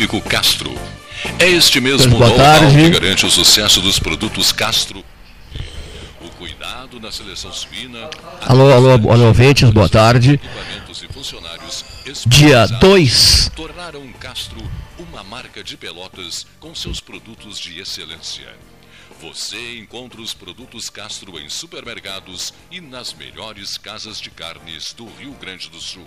frigorífico Castro. É este mesmo know-how que garante o sucesso dos produtos Castro. O cuidado na seleção suína. Alô, alô, alô, ouvintes, boa tarde. Dia 2. Tornaram Castro uma marca de Pelotas com seus produtos de excelência. Você encontra os produtos Castro em supermercados e nas melhores casas de carnes do Rio Grande do Sul.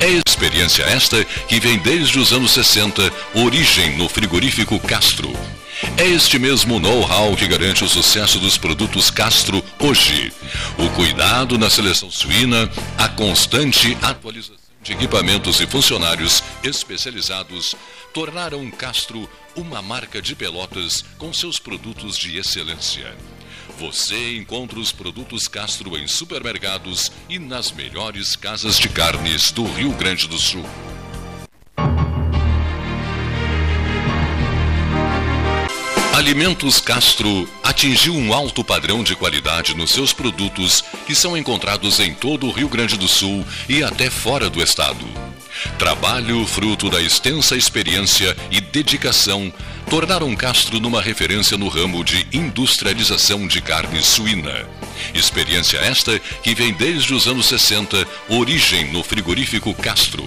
É experiência esta que vem desde os anos 60, origem no frigorífico Castro. É este mesmo know-how que garante o sucesso dos produtos Castro hoje. O cuidado na seleção suína, a constante atualização de equipamentos e funcionários especializados tornaram Castro uma marca de Pelotas com seus produtos de excelência. Você encontra os produtos Castro em supermercados e nas melhores casas de carnes do Rio Grande do Sul. Alimentos Castro atingiu um alto padrão de qualidade nos seus produtos que são encontrados em todo o Rio Grande do Sul e até fora do estado. Trabalho fruto da extensa experiência e dedicação tornaram Castro numa referência no ramo de industrialização de carne suína. Experiência esta que vem desde os anos 60, origem no frigorífico Castro.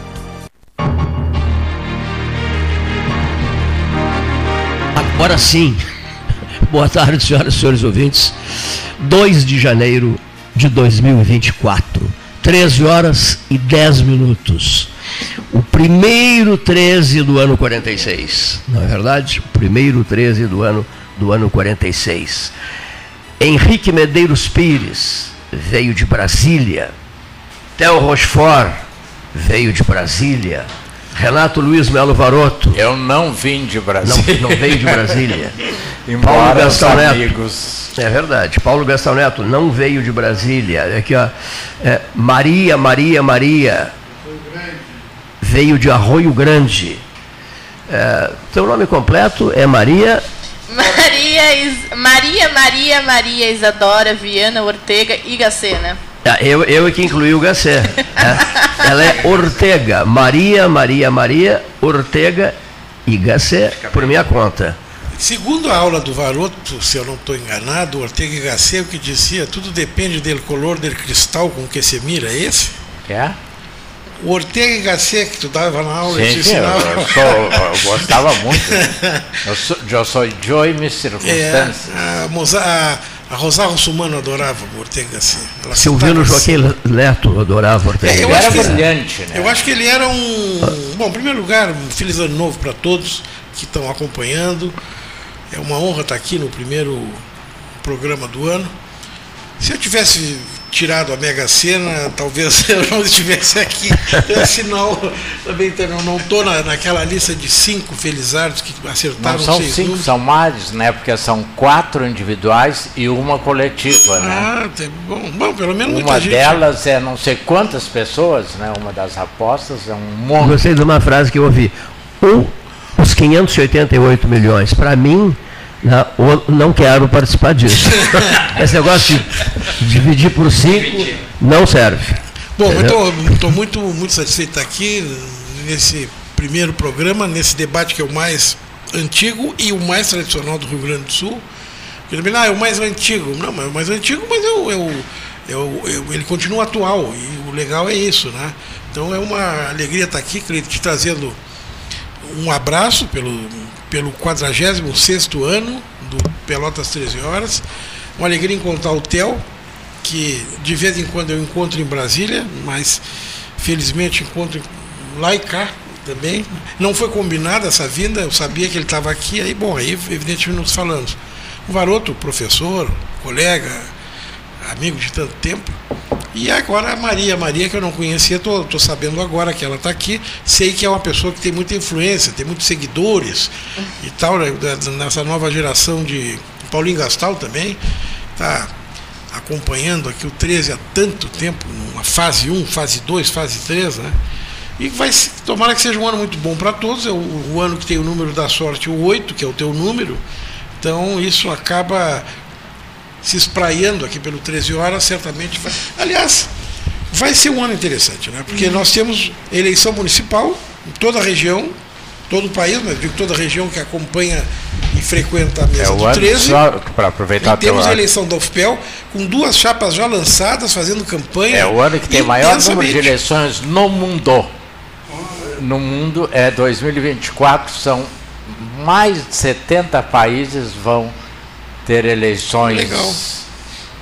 Agora sim. Boa tarde, senhoras e senhores ouvintes. 2 de janeiro de 2024, 13 horas e 10 minutos. O primeiro 13 do ano 46, não é verdade? O primeiro 13 do ano do ano 46. Henrique Medeiros Pires veio de Brasília. Theo Rochefort veio de Brasília. Renato Luiz Melo Varoto. Eu não vim de Brasília. Não, não veio de Brasília. Paulo Gastão Neto. Amigos. É verdade. Paulo Gastão Neto não veio de Brasília. Aqui, ó. É, Maria, Maria, Maria. Veio de Arroio Grande. É, teu nome completo é Maria. Maria, Is... Maria, Maria, Maria Isadora Viana Ortega Igacena. Ah, eu, eu é que incluí o Gacé. É. Ela é Ortega. Maria, Maria, Maria, Ortega e Gacé, por minha conta. Segundo a aula do Varoto, se eu não estou enganado, Ortega e Gacé, o que dizia, tudo depende do color do cristal com que se mira, é esse? É? O Ortega e Gasset que tu dava na aula, sim, sim, eu, eu, sou, eu, gostava muito. Eu sou, eu sou Joy Miss Circunstâncias. É, a, a, a Rosário Russumano adorava o Ortega e Gasset. Silvino Joaquim Leto adorava o Ortega é, Ele era brilhante, né? Eu acho que ele era um... Bom, em primeiro lugar, um feliz ano novo para todos que estão acompanhando. É uma honra estar aqui no primeiro programa do ano. Se eu tivesse tirado a Mega Sena, talvez eu não estivesse aqui. Então, é sinal, também não estou na, naquela lista de cinco felizardos que acertaram não são seis cinco, números. são mais, né? Porque são quatro individuais e uma coletiva, né? Ah, tem, bom, bom, pelo menos Uma muita gente. delas é não sei quantas pessoas, né? Uma das apostas é um monte. Gostei de uma frase que eu ouvi. Um, os 588 milhões, para mim, não, não quero participar disso. Esse negócio de dividir por cinco não serve. Bom, eu estou muito, muito satisfeito de estar aqui nesse primeiro programa, nesse debate que é o mais antigo e o mais tradicional do Rio Grande do Sul. Ele ah, é o mais antigo. Não, mas é o mais antigo, mas eu, eu, eu, eu, ele continua atual. E o legal é isso, né? Então é uma alegria estar aqui, te trazendo um abraço pelo, pelo 46 ano do Pelotas 13 Horas. Uma alegria encontrar o Theo, que de vez em quando eu encontro em Brasília, mas felizmente encontro lá e cá também. Não foi combinada essa vinda, eu sabia que ele estava aqui, aí, bom, aí evidentemente nos falamos. O Varoto, professor, colega, amigo de tanto tempo. E agora a Maria, Maria que eu não conhecia, estou sabendo agora que ela está aqui. Sei que é uma pessoa que tem muita influência, tem muitos seguidores e tal, né, nessa nova geração de. Paulinho Gastal também, está acompanhando aqui o 13 há tanto tempo, numa fase 1, fase 2, fase 3, né? E vai tomara que seja um ano muito bom para todos. É o, o, ano que tem o número da sorte, o 8, que é o teu número. Então isso acaba se espraiando aqui pelo 13 horas, certamente vai. Aliás, vai ser um ano interessante, né? Porque uhum. nós temos eleição municipal em toda a região, todo o país, mas digo toda a região que acompanha e frequenta a mesa é do 13. Para aproveitar e temos a eleição da UFPEL, com duas chapas já lançadas, fazendo campanha. É o ano que tem maior número de eleições no mundo. No mundo é 2024, são mais de 70 países vão ter eleições Legal.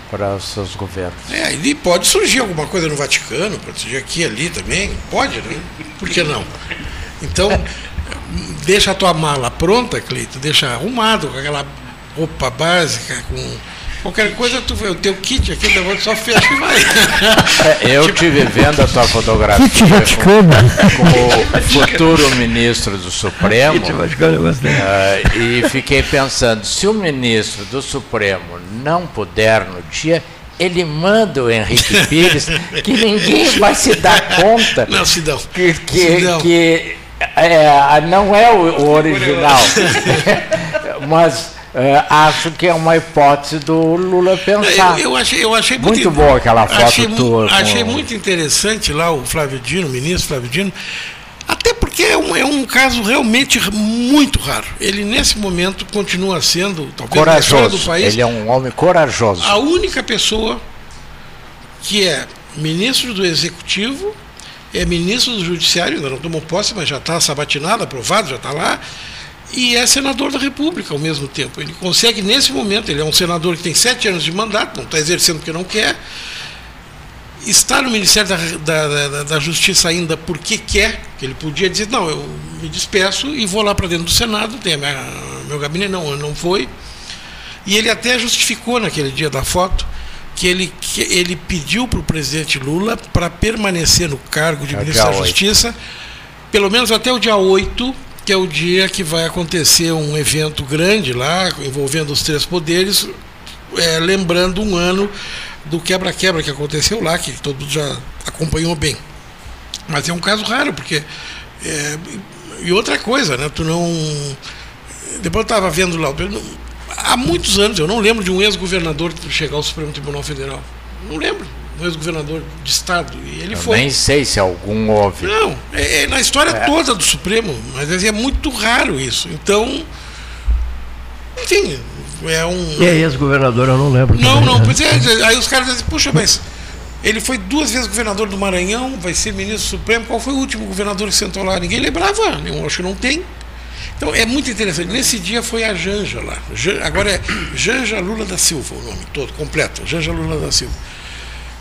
para os seus governos. É, e pode surgir alguma coisa no Vaticano, pode surgir aqui ali também, pode, né? Por que não? Então, deixa a tua mala pronta, Cleito, deixa arrumado, com aquela roupa básica, com Qualquer coisa, tu o teu kit aqui da só fecha e vai. É, eu tipo... tive vendo a tua fotografia com, o futuro ministro do Supremo uh, e fiquei pensando, se o ministro do Supremo não puder no dia, ele manda o Henrique Pires, que ninguém vai se dar conta. Não, se dão. Que, que, que é, não é o, o original. Mas é, acho que é uma hipótese do Lula pensar. Eu, eu achei, eu achei muito, muito boa aquela foto achei, tua. Achei com... muito interessante lá o Flávio Dino, o ministro Flávio Dino, até porque é um, é um caso realmente muito raro. Ele, nesse momento, continua sendo, talvez, corajoso. do país. Ele é um homem corajoso. A única pessoa que é ministro do Executivo, é ministro do Judiciário, ainda não tomou posse, mas já está sabatinado, aprovado, já está lá e é senador da República ao mesmo tempo. Ele consegue, nesse momento, ele é um senador que tem sete anos de mandato, não está exercendo porque não quer, está no Ministério da, da, da, da, Justiça ainda porque quer, que ele podia dizer, não, eu me despeço e vou lá para dentro do Senado, tem minha, meu gabinete, não, não foi. E ele até justificou naquele dia da foto que ele, que ele pediu para o presidente Lula para permanecer no cargo de é ministro da Justiça, pelo menos até o dia 8 que é o dia que vai acontecer um evento grande lá, envolvendo os três poderes, é, lembrando um ano do quebra-quebra que aconteceu lá, que todo mundo já acompanhou bem. Mas é um caso raro, porque. É, e outra coisa, né? Tu não. Depois eu estava vendo lá. Há muitos anos, eu não lembro de um ex-governador chegar ao Supremo Tribunal Federal. Não lembro um ex-governador de estado. E ele Eu foi. Nem sei se algum houve. Não, é, é na história é. toda do Supremo, mas é muito raro isso. Então, enfim, é um. E é ex-governador, eu não lembro. Não, também, não, né? pois é, aí os caras dizem, puxa, mas ele foi duas vezes governador do Maranhão, vai ser ministro supremo. Qual foi o último governador que sentou lá? Ninguém lembrava, eu acho que não tem. Então é muito interessante. Nesse dia foi a Janja lá. Agora é Janja Lula da Silva o nome todo, completo. Janja Lula da Silva.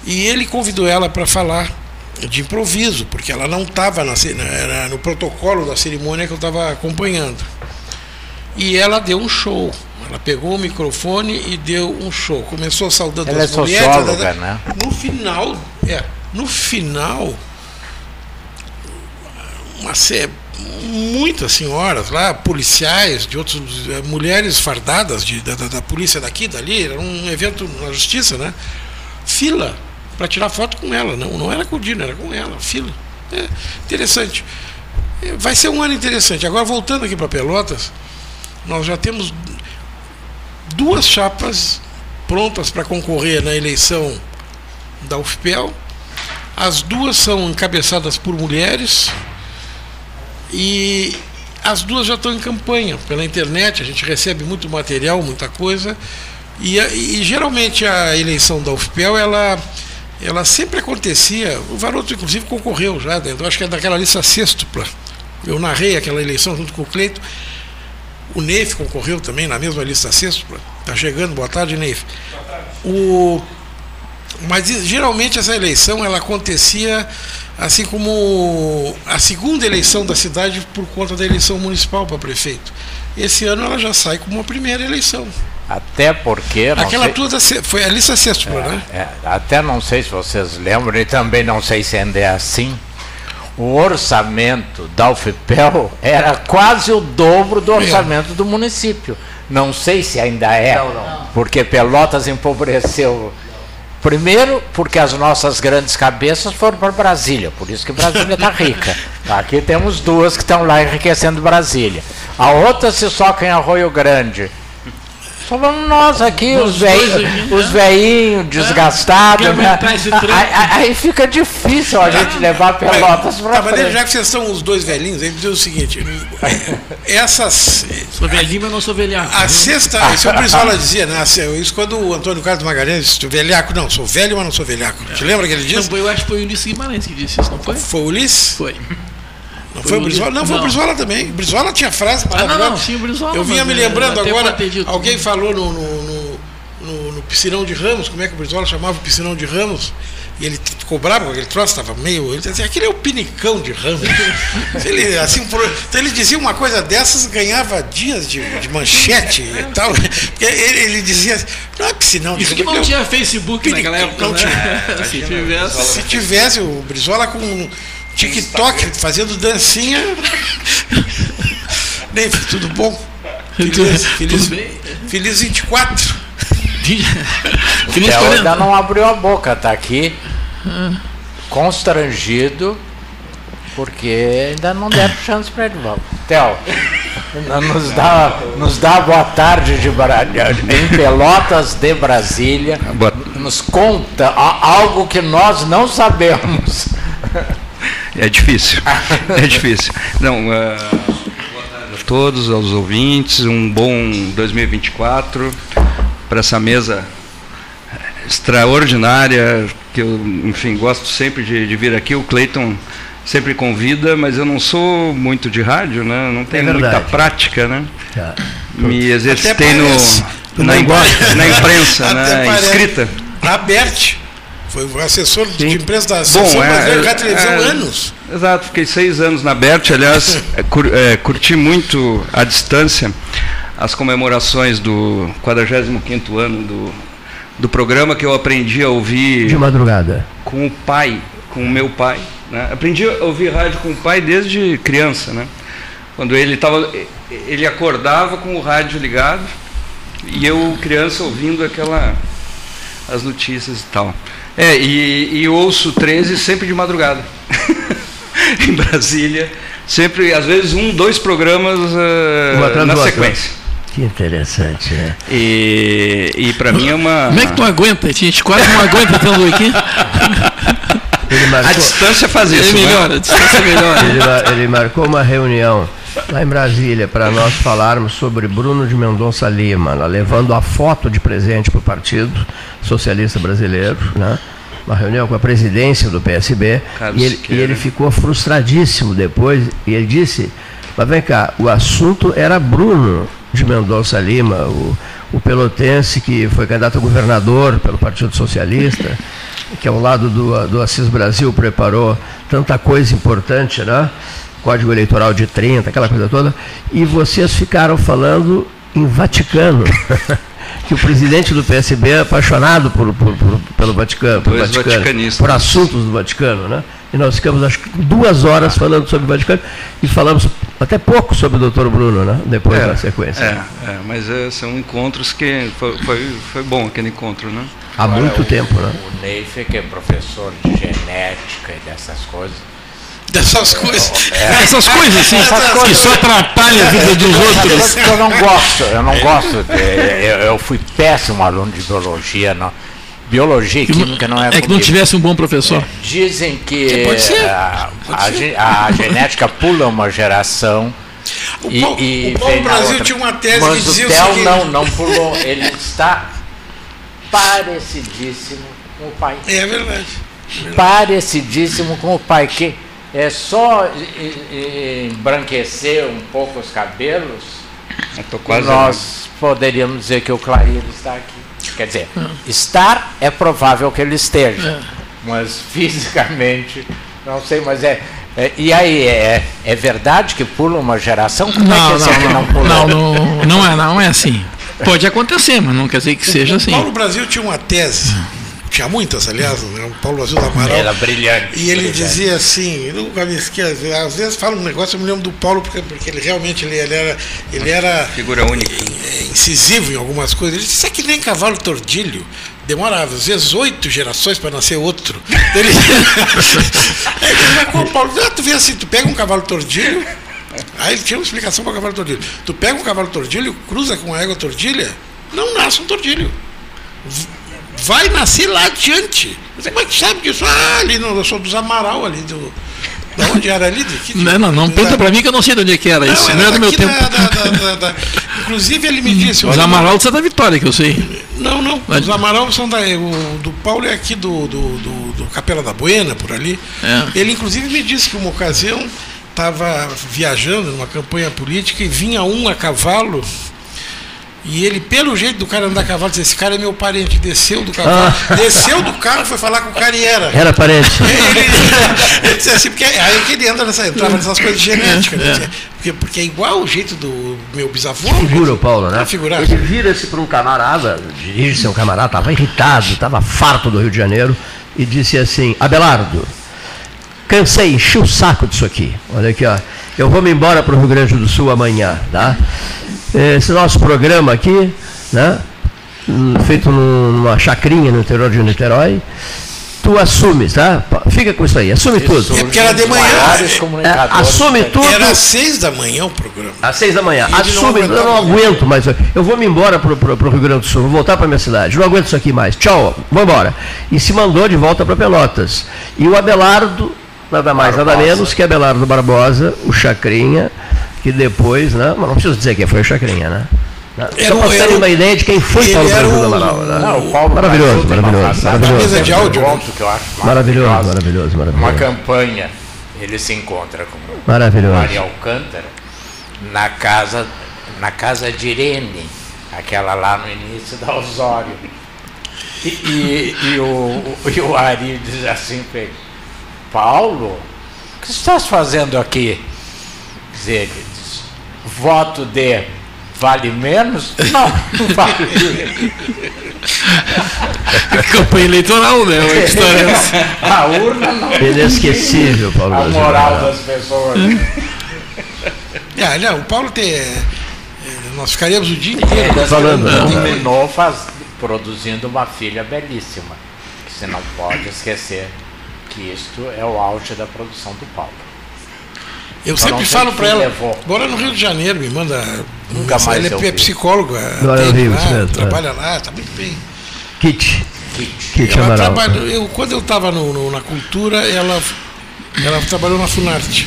E ele convidou ela para falar de improviso, porque ela não estava no protocolo da cerimônia que eu estava acompanhando. E ela deu um show. Ela pegou o microfone e deu um show. Começou saudando ela as é mulheres. Socióloga, né? No final, é, no final, uma muitas senhoras lá, policiais, de outras eh, mulheres fardadas de, da, da, da polícia daqui, dali, era um evento na justiça, né? Fila para tirar foto com ela. Não, não era com o Dino, era com ela, fila. É, interessante. É, vai ser um ano interessante. Agora, voltando aqui para Pelotas, nós já temos duas chapas prontas para concorrer na eleição da UFPEL. As duas são encabeçadas por mulheres e as duas já estão em campanha pela internet. A gente recebe muito material, muita coisa. E, e geralmente a eleição da UFPEL ela ela sempre acontecia, o Varoto inclusive concorreu já, dentro, acho que é daquela lista sextupla Eu narrei aquela eleição junto com o Cleito. O Neif concorreu também na mesma lista sexta. Está chegando, boa tarde, Neif. O, mas geralmente essa eleição ela acontecia assim como a segunda eleição da cidade por conta da eleição municipal para prefeito. Esse ano ela já sai como a primeira eleição. Até porque. Aquela sei, toda foi a lista sexta, é, né? É, até não sei se vocês lembram, e também não sei se ainda é assim. O orçamento da UFPEL era quase o dobro do orçamento do município. Não sei se ainda é, não, não. porque Pelotas empobreceu Primeiro, porque as nossas grandes cabeças foram para Brasília, por isso que Brasília está rica. Aqui temos duas que estão lá enriquecendo Brasília. A outra se soca em Arroio Grande. Só vamos nós aqui, os velhinhos, os velhinhos é, desgastados. Né? Aí, aí, fica difícil a gente levar pelotas para frente. Já que vocês são os dois velhinhos, ele diz o seguinte: essas. Sou velhinho, mas não sou velhaco. A sexta, isso o Brizola dizia, né? Isso quando o Antônio Carlos Magalhães disse: velhaco, não, sou velho, mas não sou velhaco. É. Te lembra que ele disse? Não, eu acho que foi o Ulisses Guimarães que disse isso, não foi? Foi o Ulisses? Foi. Não foi, o Brizola? Não, foi o Brizola também. O Brizola tinha frase ah, não, não, sim, o Brizola. Eu vinha me lembrando agora, alguém falou no, no, no, no, piscinão de Ramos, como é que o Brizola chamava o piscinão de Ramos? E ele ficou bravo com aquele troço, estava meio. Ele dizia, aquele é o pinicão de Ramos. ele, assim, então ele dizia uma coisa dessas, ganhava dias de, de manchete e tal. Ele, ele dizia, não é piscinão de Isso que não tinha Facebook pinicão, naquela época. Não né? tinha. se, tivesse. se tivesse o Brizola com TikTok, fazendo dancinha. Bem, tudo bom? Feliz, feliz, tudo bem? feliz 24. feliz ainda não abriu a boca, tá aqui constrangido porque ainda não deram chance para ele. Theo, nos dá, nos dá boa tarde de em Pelotas de Brasília. Nos conta algo que nós não sabemos. É difícil. É difícil. Não, uh, a todos, aos ouvintes, um bom 2024 para essa mesa extraordinária, que eu, enfim, gosto sempre de, de vir aqui. O Cleiton sempre convida, mas eu não sou muito de rádio, né? Não tenho é muita prática, né? Tá. Me exercitei no, na, na, imprensa, na né? escrita. Aberto. Foi o assessor Sim. de imprensa da Associação Bom, é, é, Televisão é, anos. Exato, fiquei seis anos na BERT, aliás, é, cur, é, curti muito a distância as comemorações do 45º ano do, do programa que eu aprendi a ouvir... De madrugada. Com o pai, com o meu pai. Né? Aprendi a ouvir rádio com o pai desde criança, né? Quando ele estava... Ele acordava com o rádio ligado e eu, criança, ouvindo aquela... as notícias e tal. É, e, e ouço 13 sempre de madrugada. em Brasília. Sempre, às vezes, um, dois programas uh, na sequência. Que interessante, né? E, e para mim é uma. Como é que tu aguenta? A gente quase não aguenta tendo aqui. Marcou... A distância faz isso. Ele melhora, né? a distância melhora. Ele, ele marcou uma reunião lá em Brasília para nós falarmos sobre Bruno de Mendonça Lima, lá, levando a foto de presente para o Partido Socialista Brasileiro, né? uma reunião com a presidência do PSB, e ele, e ele, ficou frustradíssimo depois, e ele disse, mas vem cá, o assunto era Bruno de Mendonça Lima, o, o pelotense que foi candidato a governador pelo Partido Socialista, que ao lado do, do Assis Brasil preparou tanta coisa importante, né? Código Eleitoral de 30, aquela coisa toda, e vocês ficaram falando em Vaticano. que o presidente do PSB é apaixonado por, por, por pelo Vaticano, por, Vaticano, por assuntos do Vaticano, né? E nós ficamos acho que duas horas falando sobre o Vaticano e falamos até pouco sobre o doutor Bruno, né? Depois é, da sequência. É, é mas é, são encontros que foi, foi, foi, bom aquele encontro, né? Há Agora, muito o, tempo, né? O Neif, que é professor de genética e dessas coisas, Dessas coisas. É. Essas coisas, sim, essas coisas. que só atrapalham a vida dos outros. Eu não gosto, eu não gosto. De, eu, eu, fui péssimo aluno de biologia. Não. Biologia e química não é É que não tivesse um bom professor. É, dizem que pode ser. A, pode ser. A, a, genética pula uma geração. O e, Paulo, e o Paulo Brasil outra. tinha uma tese Mas que dizia o Theo não, não pulou. Ele está parecidíssimo com o pai. É verdade. Parecidíssimo com o pai. Que é só embranquecer um pouco os cabelos, nós poderíamos dizer que o Clair está aqui. Quer dizer, é. estar é provável que ele esteja, é. mas fisicamente, não sei, mas é, é, e aí, é, é verdade que pula uma geração? Como não, é que é não, que não pula? Não, não, não, é, não é assim. Pode acontecer, mas não quer dizer que seja assim. O Paulo Brasil tinha uma tese, tinha muitas, aliás, né? o Paulo Brasil da Amaral. Era brilhante. E ele brilhante. dizia assim, nunca me esqueço, às vezes fala um negócio, eu me lembro do Paulo, porque, porque ele realmente ele, ele era. Ele era figura única. incisivo em algumas coisas. Ele disse, é que nem cavalo tordilho demora às vezes oito gerações para nascer outro. Ele, ele Paulo, ah, tu vê assim, tu pega um cavalo tordilho, aí ele tinha uma explicação para o cavalo tordilho. Tu pega um cavalo tordilho, cruza com a égua tordilha, não nasce um tordilho. Vai nascer lá adiante. Como é que sabe disso? Ah, ali no, eu sou dos Amaral ali do da onde era ali? Que, não, não, não pergunta para mim que eu não sei de onde é que era não, isso. Era não é do meu tempo. Da, da, inclusive ele me disse. Os Amaral de Santa Vitória, que eu sei. Não, não. Os Amaral são da. O do Paulo é aqui do, do, do, do Capela da Buena, por ali. É. Ele inclusive me disse que uma ocasião estava viajando numa campanha política e vinha um a cavalo e ele, pelo jeito do cara andar a cavalo, disse, esse cara é meu parente, desceu do cavalo, ah. desceu do carro, foi falar com o cara e era. Era parente. Ele, ele, ele disse assim, porque aí que ele anda nessa, entrava nessas coisas de genética, né? é. porque, porque é igual o jeito do meu bisavô. Figura o Paulo, né? Figurar. Ele vira-se para um camarada, dirige-se a um camarada, estava irritado, estava farto do Rio de Janeiro, e disse assim, Abelardo, cansei, enchi o saco disso aqui. Olha aqui, ó. Eu vou me embora para o Rio Grande do Sul amanhã, tá? Esse nosso programa aqui, né? Feito numa chacrinha no interior de Niterói. Tu assumes, tá? Fica com isso aí, assume isso, tudo. É porque era de manhã. É, assume tudo. Era às seis da manhã o programa. Às seis da manhã. Assume, não eu não aguento mais. Eu vou me embora para o Rio Grande do Sul, vou voltar para minha cidade. Não aguento isso aqui mais. Tchau, vou embora. E se mandou de volta para Pelotas. E o Abelardo, nada mais, Barbosa. nada menos que Abelardo Barbosa, o Chacrinha que depois, né? Mas não preciso dizer quem foi o Chacrinha, né? Só para terem uma ideia de quem foi Paulo Brasil do Amaral. Né? Não, Paulo maravilhoso, maravilhoso. Maravilhoso, de áudio, que eu acho maravilhoso, maravilhoso, maravilhoso. Uma campanha, ele se encontra com maravilhoso. Maria Alcântara na casa, na casa de Irene, aquela lá no início da Osório. E, e, e, o, e o Ari diz assim para ele, Paulo, o que estás fazendo aqui? Diz ele, voto de vale menos? Não, não vale. Campanha eleitoral, né? Uma história A urna não. Inesquecível, Paulo A moral das pessoas. É, não, o Paulo tem. É, nós ficaríamos o dia inteiro falando. Terminou né? faz, produzindo uma filha belíssima. Que você não pode esquecer que isto é o auge da produção do Paulo. Eu sempre falo para ela, bora no Rio de Janeiro, me manda. Nunca mais. Ela é, é psicóloga. Agora Rio, lá, mesmo, trabalha é. lá, está muito bem. Kit. Kit. Kit ela trabalha, eu, quando eu estava na cultura, ela, ela trabalhou na Funarte.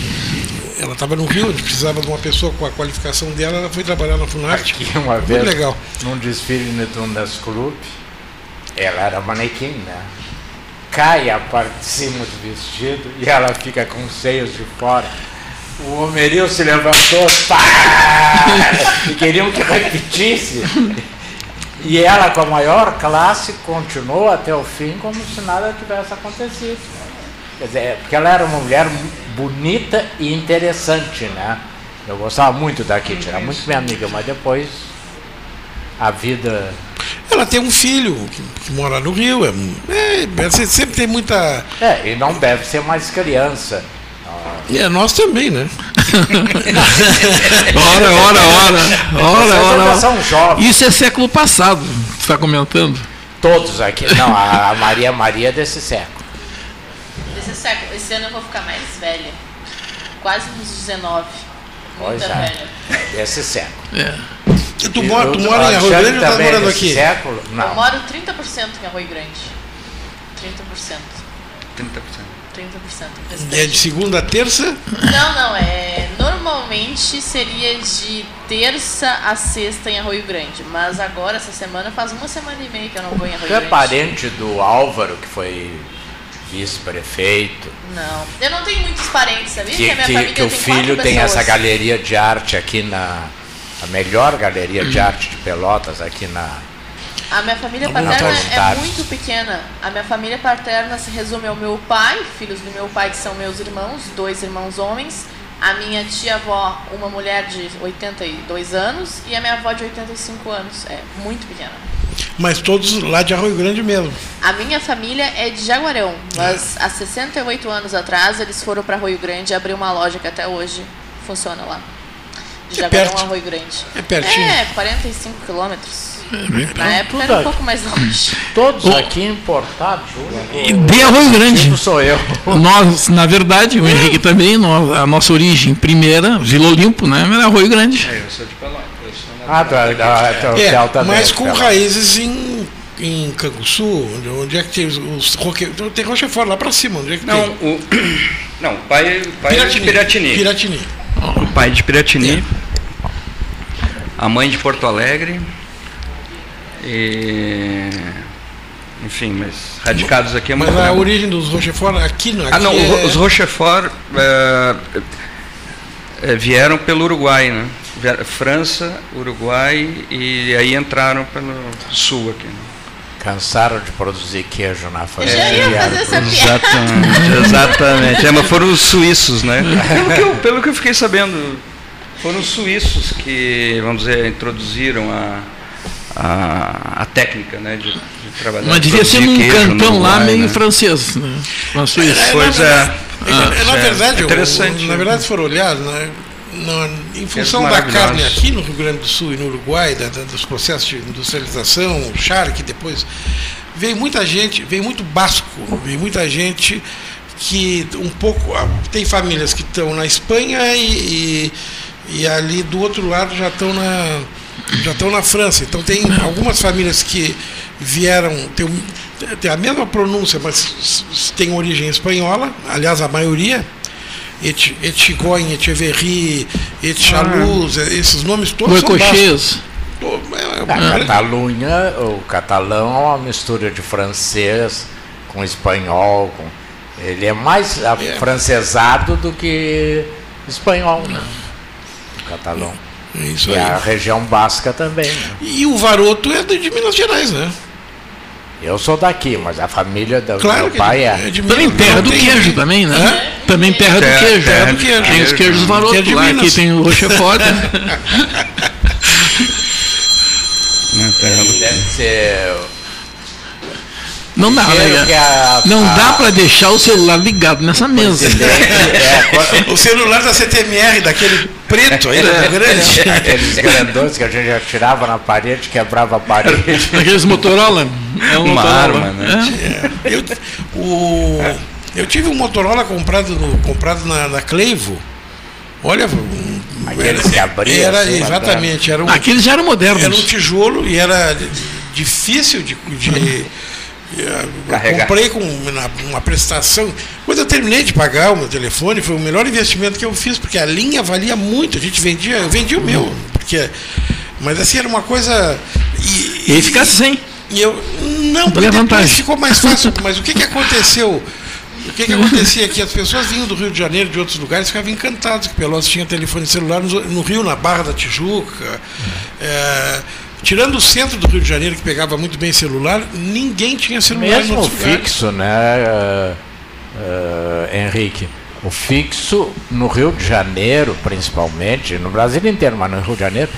Ela estava no Rio, a gente precisava de uma pessoa com a qualificação dela, ela foi trabalhar na Funarte. Aqui uma muito vez, legal. num desfile no Dundas Club, ela era manequim, né? Cai a parte de cima do vestido e ela fica com os seios de fora. O Homeril se levantou, pá, e queriam que repetisse. E ela, com a maior classe, continuou até o fim como se nada tivesse acontecido. Quer dizer, porque ela era uma mulher bonita e interessante, né? Eu gostava muito da Kitty, era muito minha amiga, mas depois a vida. Ela tem um filho que, que mora no Rio, é, é, sempre tem muita. É, e não deve ser mais criança. E é nós também, né? ora, ora, ora. Ora, ora, ora. Isso é século passado, você está comentando? Todos aqui. Não, a Maria Maria é desse século. Desse século. Esse ano eu vou ficar mais velha. Quase nos 19. Muita pois velha. É. Desse século. É. E tu, mora, tu mora em Arroio Grande ou tá morando aqui? Século? Não. Eu moro 30% em Arroio Grande. 30%. 30%. 30%. É de segunda a terça? Não, não. É, normalmente seria de terça a sexta em Arroio Grande. Mas agora, essa semana, faz uma semana e meia que eu não vou em Arroio tu Grande. é parente do Álvaro, que foi vice-prefeito. Não, eu não tenho muitos parentes, sabia? Que, que, que, que o filho tem essa galeria de arte aqui na. A melhor galeria de arte de Pelotas aqui na. A minha família paterna é muito pequena. A minha família paterna se resume ao meu pai, filhos do meu pai que são meus irmãos, dois irmãos homens, a minha tia-avó, uma mulher de 82 anos, e a minha avó de 85 anos. É muito pequena. Mas todos lá de Arroio Grande mesmo. A minha família é de Jaguarão, mas há 68 anos atrás eles foram para Arroio Grande e abriu uma loja que até hoje funciona lá. De é a Arroio Grande. É pertinho. É, 45 quilômetros. É, Na época era um pouco mais longe. Todos o... aqui importados. De Arroio Grande. Tipo sou eu. Nós, na verdade, o Henrique também, a nossa origem primeira, Vila Olimpo, né? Era Arroio Grande. É, eu sou de Pelotas. Ah, tá, tá, tá, é, também, mas com raízes em, em Canguçu, onde, onde é que tem os roque, tem Rochefort lá para cima, onde é que não, tem? O, não, o pai, pai Piratini, é de Piratini. Piratini. O pai de Piratini. É. A mãe de Porto Alegre. E, enfim, mas radicados aqui é Mas a origem dos Rochefort aqui não. Aqui ah, não, é... os Rochefort é, é, vieram pelo Uruguai, né? França, Uruguai e aí entraram pelo sul aqui. Né? Cansaram de produzir queijo na França. exatamente, exatamente. É, mas foram os suíços, né? Pelo que, eu, pelo que eu fiquei sabendo, foram os suíços que, vamos dizer, introduziram a, a, a técnica né, de, de trabalhar. Mas devia ser um cantão lá meio né? francês, né? Na Suíça. É, pois é. é. Ah, na verdade, interessante. na verdade, se for olhar, né, em função da carne aqui no Rio Grande do Sul e no Uruguai, da, da, dos processos de industrialização, o charque depois, veio muita gente, veio muito basco, veio muita gente que um pouco. Ah, tem famílias que estão na Espanha e, e, e, ali do outro lado já estão na. Já estão na França. Então tem algumas famílias que vieram, tem, tem a mesma pronúncia, mas tem origem espanhola, aliás a maioria, Et, Etchigoin, Etcheverry, Etchaluz, ah. esses nomes todos Boicochês. são é, A Catalunha, o catalão é uma mistura de francês com espanhol. Com, ele é mais é. francesado do que espanhol, né? O catalão. É e a região basca também. Né? E o Varoto é de Minas Gerais, né? Eu sou daqui, mas a família do claro meu pai é. é também terra do queijo também, né? É? Também terra, terra, do queijo. Terra do queijo. Tem os queijos marotos é lá, aqui tem o Rochefort. Deve ser não dá, né? A, não a, dá para deixar o celular ligado nessa mesa. É, o celular da CTMR, daquele preto aí, é, grande. Aqueles grandões que a gente já tirava na parede, quebrava a parede. Aqueles Motorola. É um uma Motorola. arma, né? É. Eu, o, eu tive um Motorola comprado, no, comprado na, na Cleivo. Olha, Aqueles que abriam. Era, assim, exatamente. Era um, Aqueles já eram modernos. Era um tijolo e era difícil de, de eu comprei com uma, uma, prestação. Quando eu terminei de pagar o meu telefone, foi o melhor investimento que eu fiz, porque a linha valia muito. A gente vendia, eu vendi o meu. Porque, mas assim, era uma coisa. E, e ficasse sem. E eu. Não, porque depois ficou mais fácil. Mas o que, que aconteceu? O que, que acontecia aqui? As pessoas vinham do Rio de Janeiro, de outros lugares, ficavam encantados que Pelotas tinha telefone celular no, no Rio, na Barra da Tijuca. É, Tirando o centro do Rio de Janeiro, que pegava muito bem celular, ninguém tinha celular Mesmo fixo, né, uh, uh, Henrique? O fixo no Rio de Janeiro, principalmente, no Brasil inteiro, mas no Rio de Janeiro,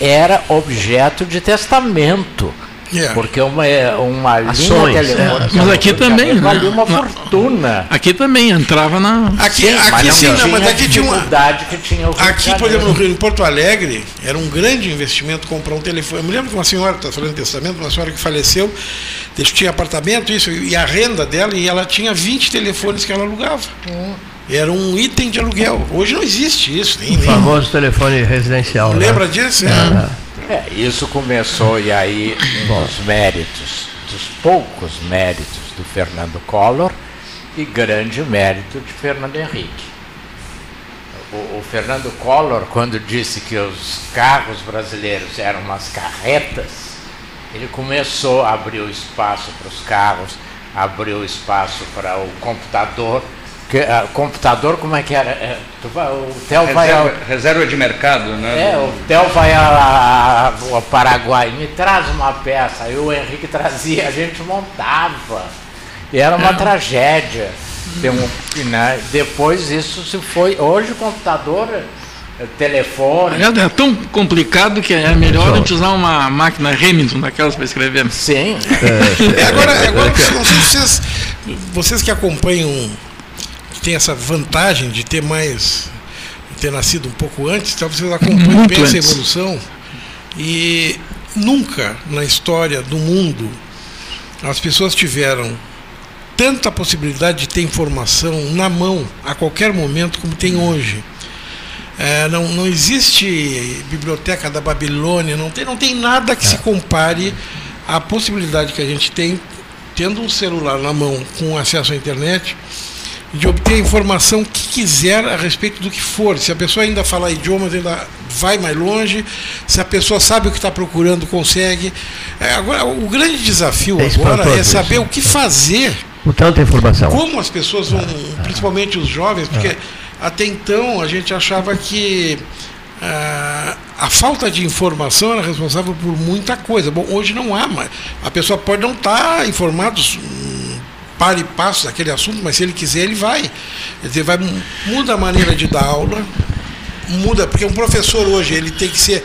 era objeto de testamento. Yeah. Porque uma, uma Ações, linha telefônica. É. Mas aqui também. Né? Valia uma na, fortuna. Aqui também entrava na. Aqui sim, aqui mas, sim, não, mas aqui tinha uma. Que tinha aqui, por exemplo, no Rio, em Porto Alegre, era um grande investimento comprar um telefone. Eu me lembro que uma senhora, está falando de testamento, uma senhora que faleceu, tinha apartamento, isso, e a renda dela, e ela tinha 20 telefones que ela alugava. Hum. Era um item de aluguel. Hoje não existe isso. Nem, o famoso nem... telefone residencial. Né? Lembra disso? É. é. É, isso começou, e aí, um méritos, dos poucos méritos do Fernando Collor e grande mérito de Fernando Henrique. O, o, Fernando Collor, quando disse que os carros brasileiros eram umas carretas, ele começou a abrir o espaço para os carros, abriu espaço para o computador. Que, uh, computador, como é que era? É, vai, o Theo reserva, vai ao, reserva de mercado, né? É, o Theo vai ao Paraguai, me traz uma peça. Aí o Henrique trazia, a gente montava. E era uma é. tragédia. Tem um, né? Depois isso se foi. Hoje o computador telefone. É tão complicado que é melhor a gente usar uma máquina Remington daquelas para escrever. Sim. É, agora, agora não sei vocês, vocês que acompanham, tem essa vantagem de ter mais, ter nascido um pouco antes, talvez vocês acompanhem Muito bem antes. essa evolução. E nunca na história do mundo as pessoas tiveram tanta possibilidade de ter informação na mão a qualquer momento como tem hoje. É, não, não existe biblioteca da Babilônia, não tem, não tem nada que é. se compare à possibilidade que a gente tem, tendo um celular na mão com acesso à internet, de obter a informação que quiser a respeito do que for. Se a pessoa ainda falar idiomas, ainda vai mais longe. Se a pessoa sabe o que está procurando, consegue. É, agora, o grande desafio é agora é saber isso. o que fazer. Com tanta informação. Como as pessoas vão, principalmente os jovens, porque até então, a gente achava que ah, a falta de informação era responsável por muita coisa. Bom, hoje não há mais. A pessoa pode não estar tá informada para e passo daquele assunto, mas se ele quiser, ele vai. Quer dizer, vai, muda a maneira de dar aula, muda, porque um professor hoje ele tem que ser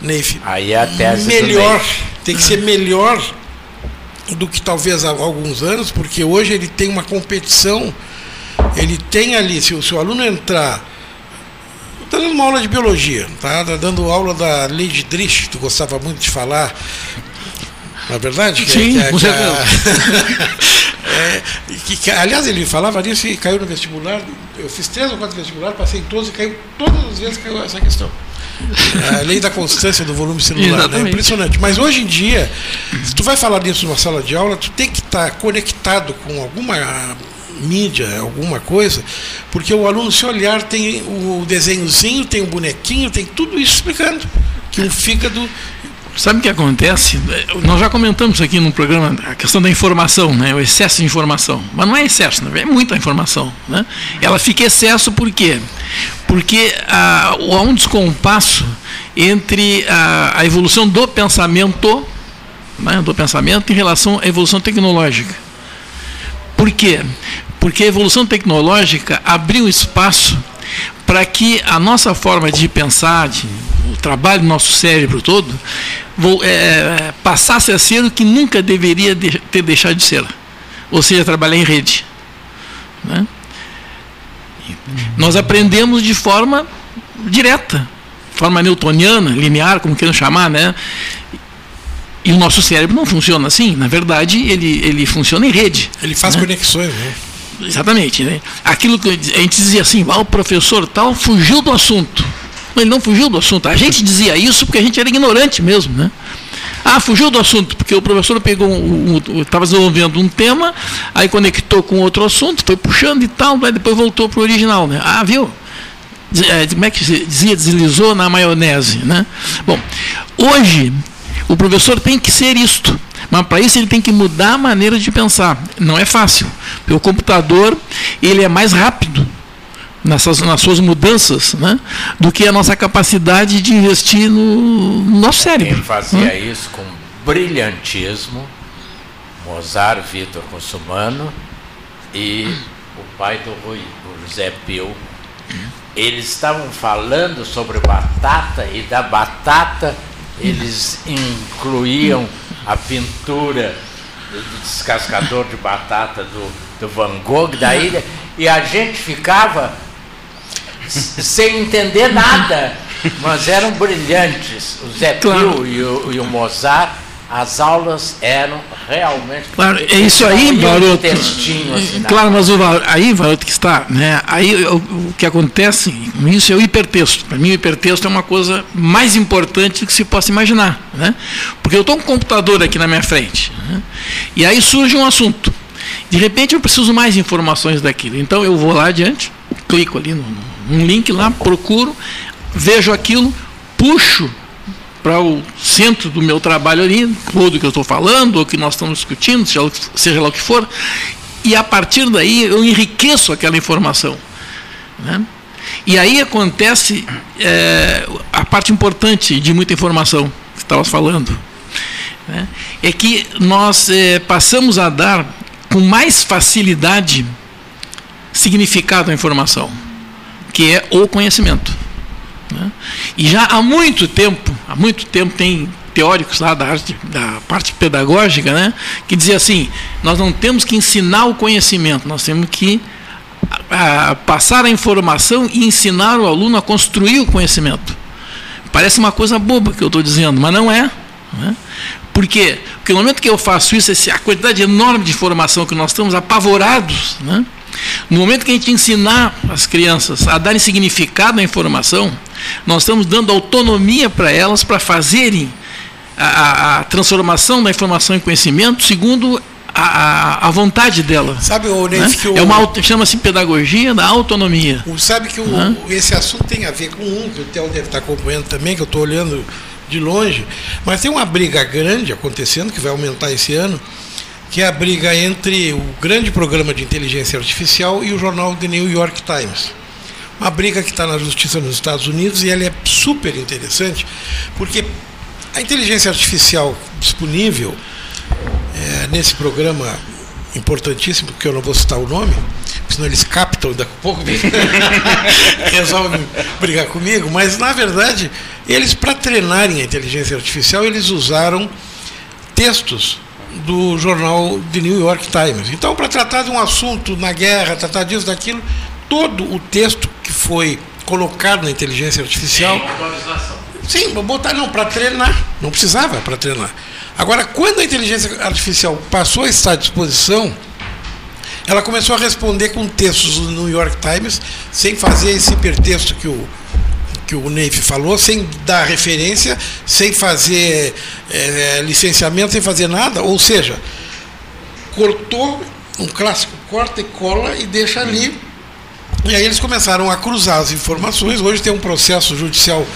Neif, Aí é a tese melhor, tem que ser melhor do que talvez há alguns anos, porque hoje ele tem uma competição ele tem ali, se o seu aluno entrar, está dando uma aula de biologia, tá? Está dando aula da lei de Drich, que tu gostava muito de falar. Na é verdade? Sim, que, que, é, que, aliás, ele falava nisso e caiu no vestibular. Eu fiz três ou quatro vestibulares, passei em todos e caiu todas as vezes caiu essa questão. A lei da constância do volume celular, né? impressionante. Mas hoje em dia, se tu vai falar disso numa sala de aula, tu tem que estar conectado com alguma mídia, alguma coisa, porque o aluno, se olhar, tem o desenhozinho, tem o bonequinho, tem tudo isso explicando. Que um fígado. Sabe o que acontece? Nós já comentamos aqui no programa a questão da informação, né? o excesso de informação. Mas não é excesso, é muita informação. Né? Ela fica excesso por quê? Porque há um descompasso entre a, a evolução do pensamento, né? do pensamento em relação à evolução tecnológica. Por quê? porque a evolução tecnológica abriu espaço para que a nossa forma de pensar, de, o trabalho do nosso cérebro todo, é, é, passasse a ser o que nunca deveria de, ter deixado de ser, ou seja, trabalhar em rede. Né? Nós aprendemos de forma direta, forma newtoniana, linear, como queiram chamar, né? E o nosso cérebro não funciona assim. Na verdade, ele, ele funciona em rede. Ele faz né? conexões, né? Exatamente. Né? Aquilo que a gente dizia assim, ah, o professor tal fugiu do assunto. Ele não fugiu do assunto. A gente dizia isso porque a gente era ignorante mesmo. Né? Ah, fugiu do assunto, porque o professor pegou, estava um, desenvolvendo um tema, aí conectou com outro assunto, foi puxando e tal, aí depois voltou para o original. Né? Ah, viu? É, como é que dizia? Deslizou na maionese. Né? Bom, hoje o professor tem que ser isto. Mas para isso ele tem que mudar a maneira de pensar. Não é fácil. O computador ele é mais rápido nessas, nas suas mudanças né, do que a nossa capacidade de investir no, no nosso cérebro. Quem fazia né? isso com brilhantismo, Mozart Vitor Russumano e o pai do Rui, o José Pio. Eles estavam falando sobre batata e da batata eles incluíam a pintura do descascador de batata do, do Van Gogh daí e a gente ficava sem entender nada, mas eram brilhantes. O Zé claro. Pio e o, e o Mozart as aulas eram realmente. Claro, é isso aí, Varoto. Assim, claro, mas o, aí, Varoto, que está. Né, aí o, o, que acontece com isso é o hipertexto. Para mim, o hipertexto é uma coisa mais importante do que se possa imaginar. Né? Porque eu estou com um computador aqui na minha frente. Né, e aí surge um assunto. De repente, eu preciso mais informações daquilo. Então, eu vou lá adiante, clico ali num link lá, procuro, vejo aquilo, puxo para o centro do meu trabalho ali, tudo que eu estou falando, ou que nós estamos discutindo, seja, seja lá o que for, e a partir daí eu enriqueço aquela informação. Né? E aí acontece é, a parte importante de muita informação que estavas falando. Né? É que nós é, passamos a dar com mais facilidade significado à informação, que é o conhecimento. Né? E já há muito tempo, há muito tempo tem teóricos lá da, arte, da parte pedagógica, né, que dizia assim: nós não temos que ensinar o conhecimento, nós temos que a, a, passar a informação e ensinar o aluno a construir o conhecimento. Parece uma coisa boba que eu estou dizendo, mas não é. Né? Por quê? Porque no momento que eu faço isso, a quantidade enorme de informação que nós estamos apavorados, né? No momento que a gente ensinar as crianças a darem significado à informação, nós estamos dando autonomia para elas para fazerem a, a, transformação da informação em conhecimento segundo a, a, vontade dela. Sabe, o né? que É uma chama-se pedagogia da autonomia. sabe que o, esse assunto tem a ver com um que o Theo deve estar acompanhando também, que eu estou olhando de longe, mas tem uma briga grande acontecendo que vai aumentar esse ano, que é a briga entre o grande programa de inteligência artificial e o jornal The New York Times. Uma briga que está na justiça nos Estados Unidos e ela é super interessante, porque a inteligência artificial disponível é, nesse programa importantíssimo, que eu não vou citar o nome, senão eles captam daqui a pouco resolvem brigar comigo, mas na verdade, eles para treinarem a inteligência artificial, eles usaram textos do jornal The New York Times. Então, para tratar de um assunto na guerra, tratar disso, daquilo, todo o texto que foi colocado na inteligência artificial. Sim, botar não, para treinar. Não precisava para treinar. Agora, quando a inteligência artificial passou a estar à disposição, ela começou a responder com textos do New York Times, sem fazer esse hipertexto que o, que o Neif falou, sem dar referência, sem fazer é, licenciamento, sem fazer nada. Ou seja, cortou um clássico corta e cola e deixa ali. E aí eles começaram a cruzar as informações. Hoje tem um processo judicial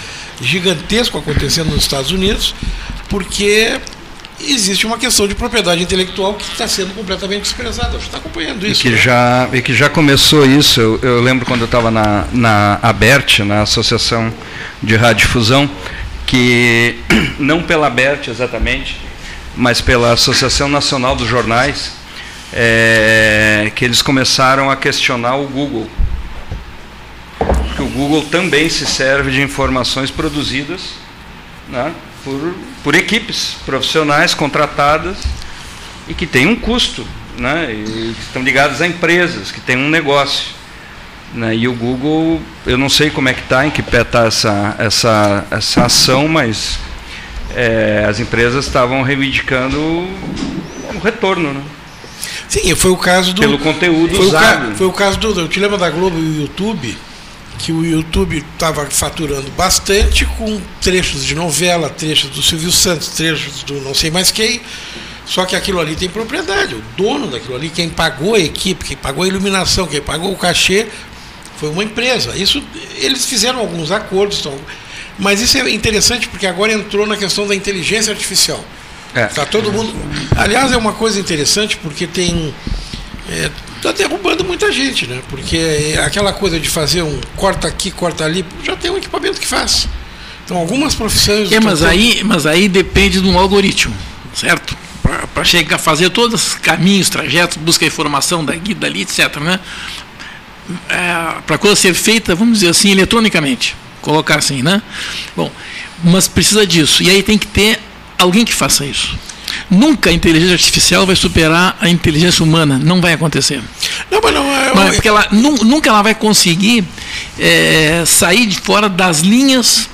gigantesco acontecendo nos Estados Unidos, porque existe uma questão de propriedade intelectual que está sendo completamente desprezada. Você está acompanhando isso. E que, né? já, e que já começou isso. Eu, eu lembro quando eu estava na, na ABERT, na Associação de Radiodifusão, que não pela ABERT exatamente, mas pela Associação Nacional dos Jornais, é, que eles começaram a questionar o Google que o Google também se serve de informações produzidas né, por, por equipes profissionais contratadas e que tem um custo, né, e estão ligadas a empresas, que têm um negócio. Né, e o Google, eu não sei como é que está, em que pé está essa, essa, essa ação, mas é, as empresas estavam reivindicando o retorno. Né? Sim, foi o caso do. Pelo conteúdo foi usado. O foi o caso do. Eu te lembro da Globo e o YouTube, que o YouTube estava faturando bastante com trechos de novela, trechos do Silvio Santos, trechos do não sei mais quem. Só que aquilo ali tem propriedade. O dono daquilo ali, quem pagou a equipe, quem pagou a iluminação, quem pagou o cachê, foi uma empresa. Isso eles fizeram alguns acordos, então, mas isso é interessante porque agora entrou na questão da inteligência artificial. É. Tá todo mundo. Aliás, é uma coisa interessante porque tem é, está derrubando muita gente, né? Porque aquela coisa de fazer um corta aqui, corta ali, já tem um equipamento que faz. Então algumas profissões. É, mas aí, mas aí depende de um algoritmo, certo? Para chegar a fazer todos os caminhos, trajetos, busca informação daqui, dali, etc. Né? É, Para a coisa ser feita, vamos dizer assim, eletronicamente. Colocar assim, né? Bom, mas precisa disso. E aí tem que ter alguém que faça isso. Nunca a inteligência artificial vai superar a inteligência humana. Não vai acontecer. Não, mas não é. Não, é porque ela, nunca ela vai conseguir é, sair de fora das linhas,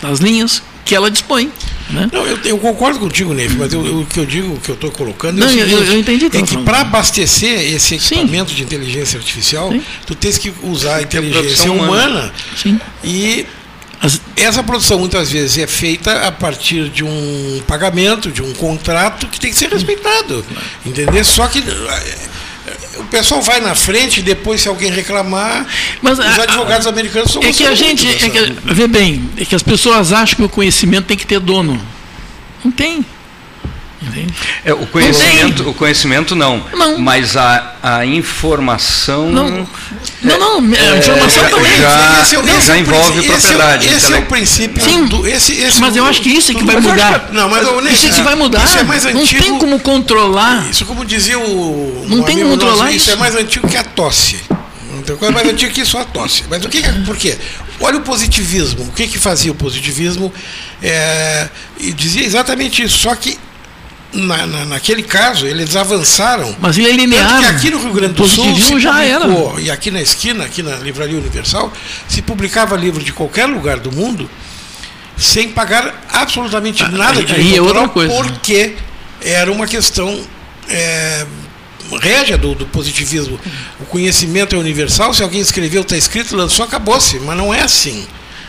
das linhas que ela dispõe. Né? Não, eu, eu, concordo contigo, Neif, mas eu, eu, o que eu digo, o que eu estou colocando não, é, seguinte, eu, entendi, é que para abastecer esse equipamento Sim. de inteligência artificial, Sim. tu tens que usar a inteligência humana, humana e essa produção muitas vezes é feita a partir de um pagamento, de um contrato que tem que ser respeitado. Entendeu? Só que o pessoal vai na frente, depois se alguém reclamar, Mas, os advogados a, americanos são É que a gente, é que, vê bem, é que as pessoas acham que o conhecimento tem que ter dono. Não tem. É, o, conhecimento, não o conhecimento não, não. Mas a, a informação. Não, não, não a informação é, também. Já, esse, esse, já envolve esse propriedade. Esse, é o princípio. Sim, do, esse, esse mas eu acho que isso é que vai mudar. não, mas isso é que vai mudar. Isso é mais antigo. Não tem como controlar. Isso, como dizia o. Não tem como controlar nosso, isso. Isso é mais antigo que a tosse. Então, coisa mais antiga que isso a tosse. Mas o que, por quê? Olha o positivismo. O que, que fazia o positivismo? É, e dizia exatamente isso. Só que na, na, naquele caso, eles avançaram. Mas ele é linear. que aqui no Rio Grande do Sul. Se já publicou, era. E aqui na esquina, aqui na Livraria Universal, se publicava livro de qualquer lugar do mundo sem pagar absolutamente ah, nada de aí é outra coisa. porque era uma questão é, régia do, do, positivismo. O conhecimento é universal, se alguém escreveu, está escrito, lançou, acabou-se. Mas não é assim.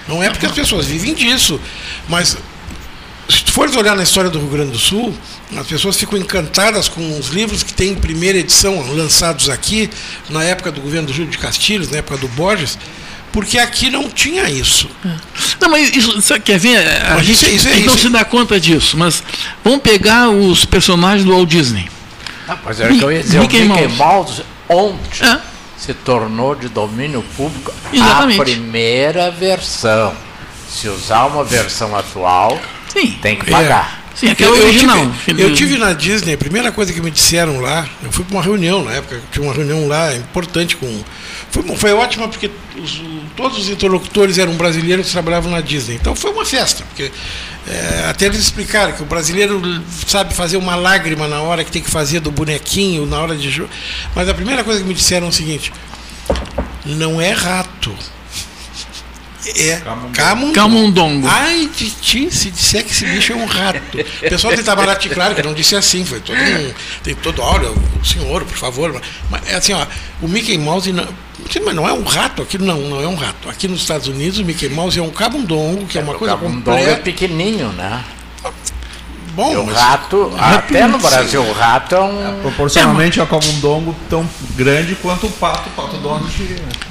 Não é porque as pessoas vivem disso. Mas se tu fores olhar na história do Rio Grande do Sul, as pessoas ficam encantadas com os livros que tem em primeira edição lançados aqui, na época do governo do Júlio de Castilhos, na época do Borges, porque aqui não tinha isso. É. Não, mas isso, você quer ver? A mas gente, isso, é, isso, não se dá conta disso, mas vamos pegar os personagens do Walt Disney. Ah, mas era que eu ia dizer, Mickey o Mickey Mouse, Mouse ontem é. se tornou de domínio público Exatamente. a primeira versão. Se usar uma versão atual, Sim. Tem que pagar. É. Sim, aquele eu, original. Eu tive, eu tive na Disney, a primeira coisa que me disseram lá, eu fui para uma reunião na época, tinha uma reunião lá importante com. Foi, foi ótima porque os, todos os interlocutores eram brasileiros que trabalhavam na Disney. Então foi uma festa, porque é, até eles explicaram que o brasileiro sabe fazer uma lágrima na hora que tem que fazer do bonequinho, na hora de. Mas a primeira coisa que me disseram é o seguinte: não é rato é camundongo. camundongo. Ai de ti, se disser que esse bicho é um rato. O pessoal tem Itabaraty, claro, que não disse assim, foi todo um. Tem todo, olha, o senhor, por favor. Mas é assim, ó, o Mickey Mouse não, mas não é um rato, aqui não, não é um rato. Aqui nos Estados Unidos, o Mickey Mouse é um camundongo, que é, é uma coisa camundongo é completa. é pequenininho, né? Bom. E o rato, até no Brasil, o rato é um. É, proporcionalmente é um camundongo tão grande quanto o pato. O pato donald.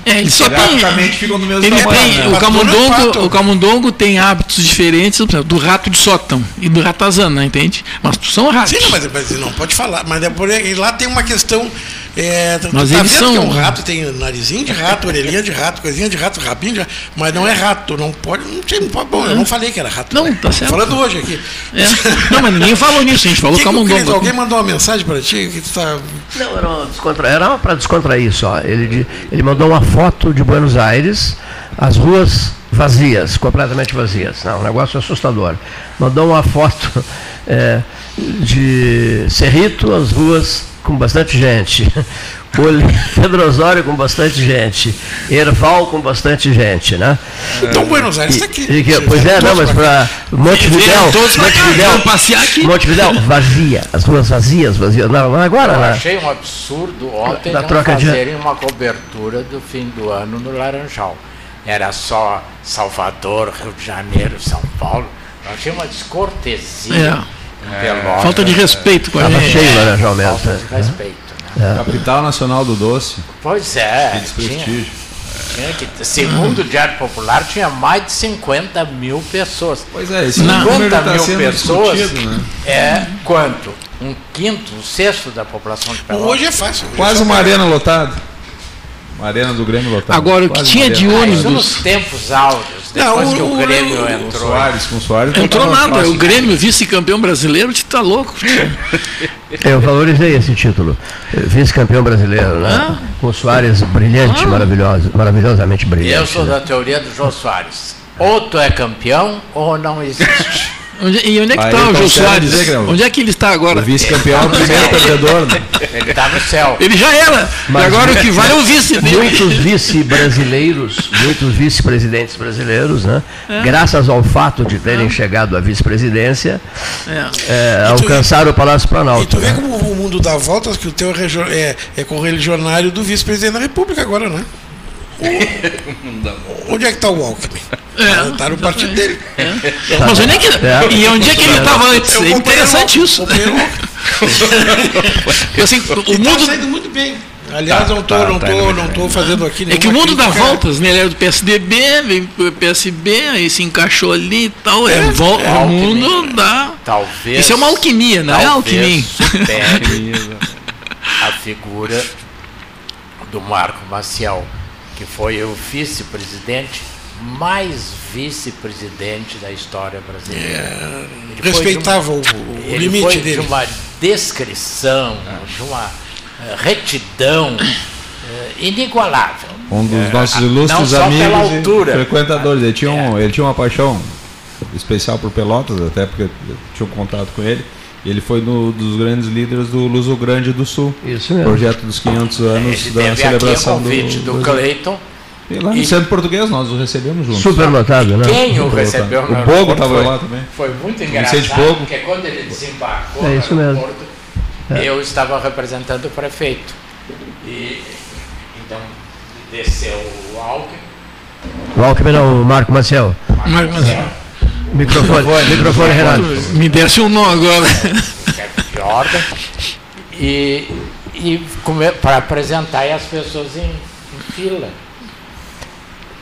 É, ele só tem. ficam do mesmo ele tamanho. Tem, né? o, camundongo, o camundongo tem hábitos diferentes do rato de sótão e do ratazana, entende? Mas são ratos. Sim, mas, mas não pode falar. Mas é por aí, lá tem uma questão é, mas tá eles são... que é um rato, tem narizinho de rato, orelhinha de rato, coisinha de rato, rabinho de rato, mas não é rato, não pode, não, tem, bom, eu não falei que era rato. Não, tá certo. Falando hoje aqui. É. Não, mas ninguém falou nisso, a gente falou que, camundongo. alguém mandou uma mensagem para ti que tu tá... Não, era, descontra... era para descontrair só. Ele, ele mandou uma foto de Buenos Aires, as ruas vazias, completamente vazias. Não, um negócio assustador. Mandou uma foto é, de Cerrito, as ruas com bastante gente. Pedro Osório com bastante gente. Erval com bastante gente, né? Então Buenos Aires está aqui. E, pois é, não, mas para Montevidéu, Montevidéu, passear aqui. Montevidéu, vazia, as ruas vazias, vazias. Não, agora, Eu né? achei um absurdo ontem da troca fazerem de... uma cobertura do fim do ano no Laranjal. Era só Salvador, Rio de Janeiro, São Paulo. Eu achei uma descortesia. É. É, Falta de respeito com a gente. Estava cheio, né, João Falta de é. respeito. Né? É. Capital Nacional do Doce. Pois é. Que desprestígio. Tinha, tinha que, segundo o Diário Popular, tinha mais de 50 mil pessoas. Pois é, esse 50 tá mil pessoas né? é quanto? Um quinto, um sexto da população de Pelotas. Hoje é fácil. Quase uma arena lotada. Uma arena do Grêmio lotada. Agora, o que tinha de ônibus. Ah, nos tempos áureos, depois não, que o, Grêmio o, entrou. Com Soares, com Soares. Entrou nada. O Grêmio, vice-campeão brasileiro, te tá louco. Eu valorizei esse título. Vice-campeão brasileiro, né? Ah. Com Soares brilhante, ah. maravilhoso, maravilhosamente brilhante. Eu sou da teoria do João Soares. Ou tu é campeão ou não existe. Onde, e onde é que está o Jô Soares? Dizer, onde é que ele está agora? O vice-campeão, o primeiro perdedor. Né? Ele está no céu. Ele já era. Mas e agora o que vale é o vice dele. Muitos vice-brasileiros, muitos vice-presidentes brasileiros, né? É. graças ao fato de terem é. chegado à vice-presidência, é. é alcançaram o Palácio Planalto. E tu vê né? como o mundo dá voltas, que o teu é, é correligionário do vice-presidente da República agora, né? Onde é que está o Alckmin? É, está no partido dele. É. Mas onde é que, é. E onde é que ele estava antes? É interessante isso. assim, o mundo está saindo muito bem. Aliás, tá, não estou tá, não tá tô, não tô fazendo aqui É que o mundo dá voltas, né? Ele era do PSDB, veio pro PSB, aí se encaixou ali e tal. É, é, vol é o mundo dá. Talvez. Isso é uma alquimia, não é alquimia. a figura do Marco Maciel, que foi o vice-presidente mais vice-presidente da história brasileira. É, respeitava uma, o, o limite foi dele. De uma descrição, de uma eh, retidão eh, inigualável. Um dos nossos eh, ilustres amigos e frequentadores. Ele tinha, um, é. ele tinha uma paixão especial por Pelotas, até porque eu tinha um contato com ele. Ele foi um dos grandes líderes do Luso Grande do Sul. Isso mesmo. Projeto dos 500 anos ele da celebração aqui convite do, do, do Cleiton. E lá no e... centro português nós o recebemos juntos. Super lotado, né? Quem o recebeu O Bogo estava lá também. Foi muito engraçado, porque quando ele desembarcou é isso mesmo. Porto, é. eu estava representando o prefeito. E então desceu o Alckmin. O Alckmin não, o Marco Maciel. Marco Maciel. Microfone, microfone, Renato. Me desse um nó agora. de ordem. E, e para apresentar as pessoas em, em fila.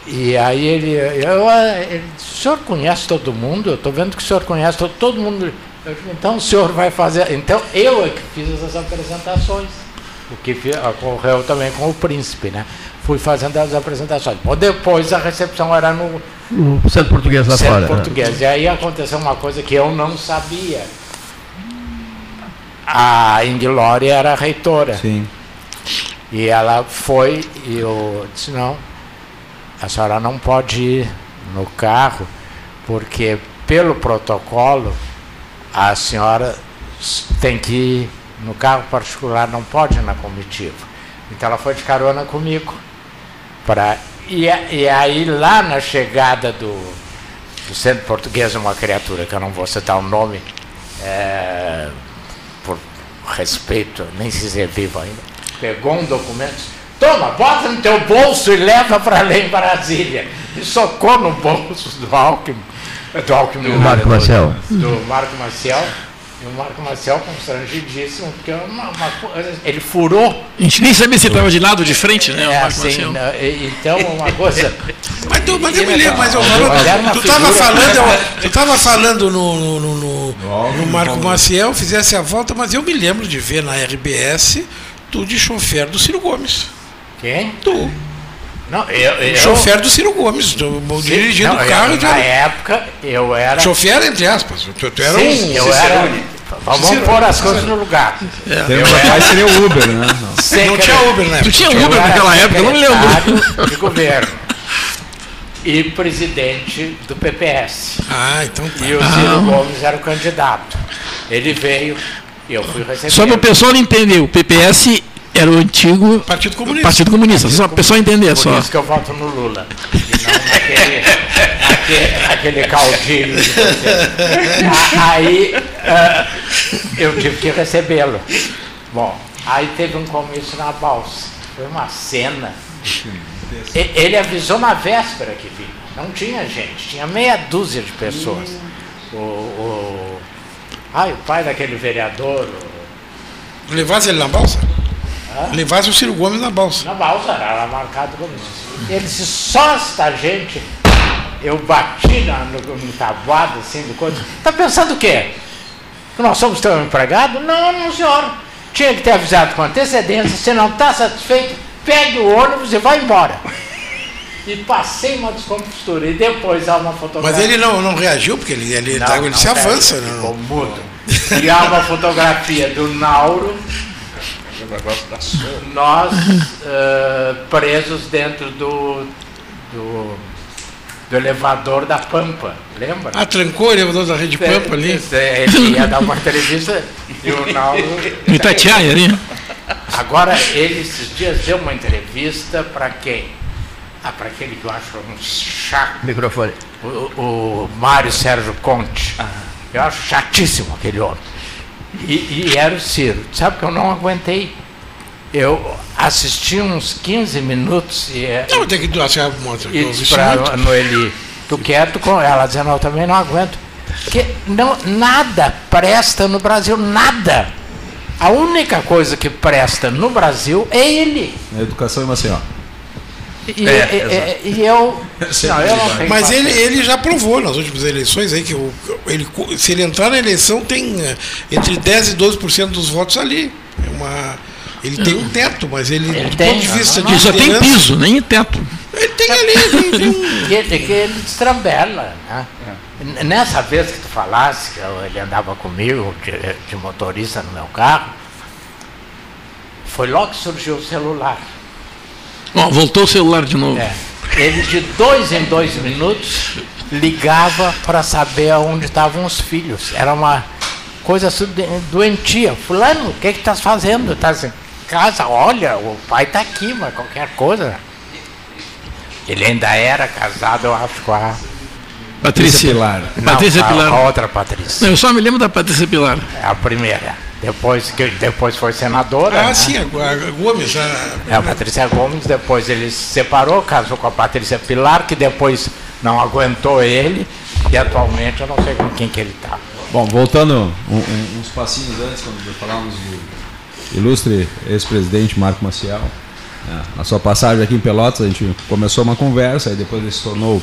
E aí ele, eu, ele, o senhor conhece todo mundo? Eu estou vendo que o senhor conhece todo, todo mundo. Eu, então o senhor vai fazer. Então eu é que fiz essas apresentações. O que ocorreu também com o príncipe, né? Fui fazendo as apresentações. Bom, depois a recepção era no, no centro português lá centro fora. Português. E aí aconteceu uma coisa que eu não sabia. A Inglória era reitora. Sim. E ela foi e eu disse, não, a senhora não pode ir no carro, porque pelo protocolo a senhora tem que ir no carro particular, não pode ir na comitiva. Então ela foi de carona comigo. Pra, e, e aí lá na chegada do, do centro português, uma criatura que eu não vou citar o nome, é, por respeito, nem se é vivo ainda, pegou um documento Toma, bota no teu bolso e leva para lá em Brasília. E socou no bolso do Alckmin. Do Alckmin. Do Marco Marcel. Do Marco Marcel. E o Marco Marcel constrangidíssimo, porque é uma, uma, ele furou. A gente nem sabia se estava de lado ou de frente, né? É, assim, né, então, uma coisa. mas, tu, mas eu me lembro, mas eu falo, tu estava falando, eu, tu estava falando no, no, no, no, no Marco Maciel, fizesse a volta, mas eu me lembro de ver na RBS tu de chofer do Ciro Gomes. Quem? Tu. Não, eu, eu... Chofer do Ciro Gomes, dirigindo o carro. Eu, na época, eu era. Chofer, entre aspas. Tu, tu era Sim, um... eu era. Vamos Cicero, pôr as coisas no lugar. É. Eu era... seria o Uber, né? Não, não tinha Uber, né? Tu tinha Uber naquela época, eu não lembro. De governo. E presidente do PPS. Ah, então tá. E o Ciro ah. Gomes era o candidato. Ele veio e eu fui receber. Só para o pessoal entender, o PPS era o antigo Partido Comunista. Partido Comunista, Partido só para o pessoal entender Por só. Por isso que eu voto no Lula. E não naquele, naquele, naquele caudilho de você. Aí uh, eu tive que recebê-lo. Bom, aí teve um comício na balsa. Foi uma cena. Ele avisou na véspera que vinha. Não tinha gente, tinha meia dúzia de pessoas. O, o, ai, o pai daquele vereador. O... Levasse ele na balsa? Levasse o Ciro Gomes na balsa. Na balsa, era marcado como isso. Ele disse, só esta gente. Eu bati na, no, no tabuado, assim, do coisa. Está pensando o quê? Que nós somos teu empregado? Não, não, senhor. Tinha que ter avisado com antecedência. Se não está satisfeito, pegue o ônibus e vai embora. E passei uma descompostura. E depois há uma fotografia. Mas ele não, não reagiu, porque ele, ele, não, ele não se avança, né? Ficou mudo. E há uma fotografia do Nauro negócio da Nós uh, presos dentro do, do, do, elevador da Pampa, lembra? Ah, trancou o elevador da Rede Pampa ali? Ele ia dar uma entrevista e o Naldo. Itatiaia ali. Agora, ele esses dias deu uma entrevista para quem? Ah, para aquele que eu acho um chato. Microfone. O, o Mário Sérgio Conte. Ah. Eu acho chatíssimo aquele homem. E, e, era o Ciro. Sabe que eu não aguentei. Eu assisti uns 15 minutos e. É não, tem que doar E disse para Noeli, tu quieto com ela, dizendo, não, eu também não aguento. Porque não, nada presta no Brasil, nada. A única coisa que presta no Brasil é ele. A educação em Maceió. E, é, e, e eu, não, eu não Mas ele, ele já provou nas últimas eleições aí que o, ele, se ele entrar na eleição tem eh, entre 10 e 12% dos votos ali. É uma, ele tem um teto, mas ele, ele do tem, ponto de vista não, não, de. Só tem piso, nem teto. Ele tem ali. Ele, tem que, que ele destrambela. Né? É. Nessa vez que tu falasse, que ele andava comigo, de, de motorista no meu carro, foi logo que surgiu o celular. Voltou o celular de novo. É. Ele de dois em dois minutos ligava para saber onde estavam os filhos. Era uma coisa assim doentia. Fulano, o que estás fazendo? Estás em casa? Olha, o pai está aqui, mas qualquer coisa. Ele ainda era casado, eu acho, com a Patrícia Pilar. Não, Patrícia Pilar. A outra Patrícia. Não, eu só me lembro da Patrícia Pilar. É a primeira. Depois, que, depois foi senadora. Ah, né? sim, a, Gomes. A... É, a Patrícia Gomes, depois ele se separou, casou com a Patrícia Pilar, que depois não aguentou ele, e atualmente eu não sei com quem que ele está. Bom, voltando um, um, uns passinhos antes, quando falávamos do ilustre ex-presidente Marco Maciel, né, na sua passagem aqui em Pelotas, a gente começou uma conversa, e depois ele se tornou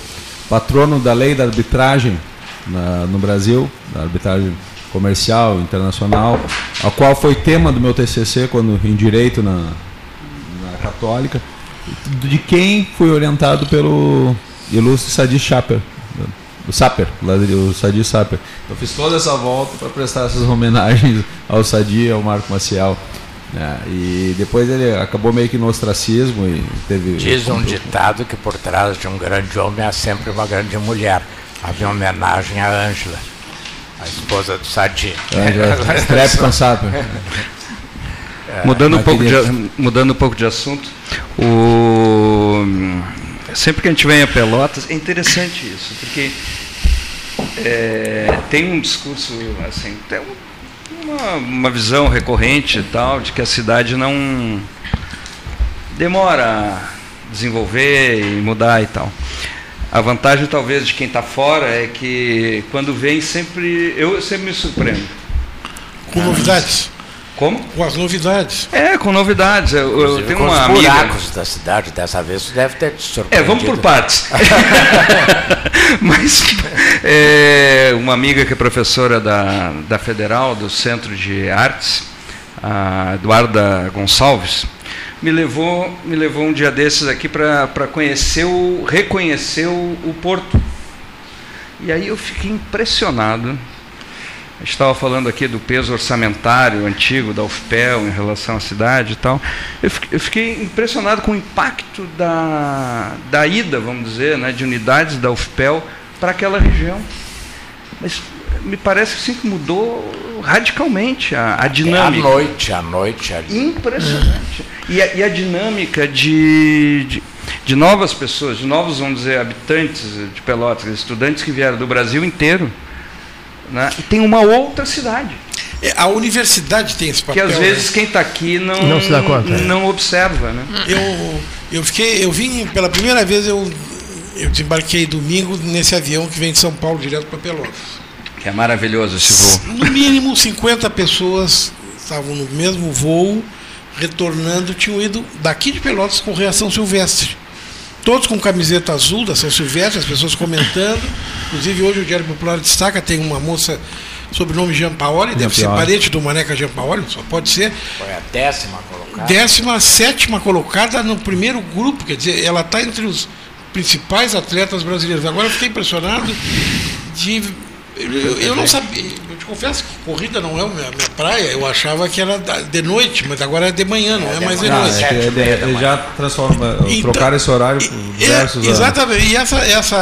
patrono da lei da arbitragem na, no Brasil, da arbitragem comercial, internacional, a qual foi tema do meu TCC quando em direito na, na Católica, de quem fui orientado pelo ilustre Sadi Chaper, o Saper, o Sadi Saper. Eu fiz toda essa volta para prestar essas homenagens ao Sadi e ao Marco Maciel. É, e depois ele acabou meio que no ostracismo e teve. Diz um ditado que por trás de um grande homem há sempre uma grande mulher. Havia homenagem a Ângela a esposa do Sadi. É, já, cansado. É, mudando, um pouco de, mudando um pouco de assunto, o, sempre que a gente vem a Pelotas, é interessante isso, porque é, tem um discurso, assim, tem uma, uma visão recorrente tal, de que a cidade não demora a desenvolver e mudar e tal. A vantagem talvez de quem está fora é que quando vem sempre eu sempre me surpreendo. Com novidades. Como? Com as novidades. É, com novidades. Eu, eu tenho com uma os amiga. buracos da cidade dessa vez você deve ter te surpreendido. É, vamos por partes. Mas é, uma amiga que é professora da, da Federal, do Centro de Artes, a Eduarda Gonçalves, me levou, me levou um dia desses aqui para conhecer, o, reconhecer o, o porto. E aí eu fiquei impressionado. A gente estava falando aqui do peso orçamentário antigo da UFPEL em relação à cidade e tal. Eu fiquei, impressionado com o impacto da, da ida, vamos dizer, né, de unidades da UFPEL para aquela região. Mas me parece assim, que mudou radicalmente a, a dinâmica. É a noite, a noite ali. Impressionante. E, a, e a dinâmica de, de, de, novas pessoas, de novos, vamos dizer, habitantes de Pelotas, estudantes que vieram do Brasil inteiro. Né? E tem uma outra cidade. É, a universidade tem esse papel. Que às vezes né? quem está aqui não, não, se dá conta, é. não observa. Né? Eu, eu, fiquei, eu vim, pela primeira vez, eu, eu desembarquei domingo nesse avião que vem de São Paulo direto para Pelotas. Que é maravilhoso esse voo. No mínimo 50 pessoas estavam no mesmo voo, retornando, tinham ido daqui de Pelotas com reação silvestre. Todos com camiseta azul da São Silvestre, as pessoas comentando. Inclusive hoje o Diário Popular destaca, tem uma moça sobrenome Jean Paoli, deve ser parente do Maneca Jean Paoli, só pode ser. Foi a décima colocada. Décima sétima colocada no primeiro grupo, quer dizer, ela está entre os principais atletas brasileiros. Agora eu fiquei impressionado de eu, eu, não sabia, eu te confesso que corrida não é a minha, minha, praia, eu achava que era de noite, mas agora é de manhã, não é, é mais de noite. É, é, é, já transforma, então, trocaram esse horário por diversos anos. Exatamente, e essa, essa,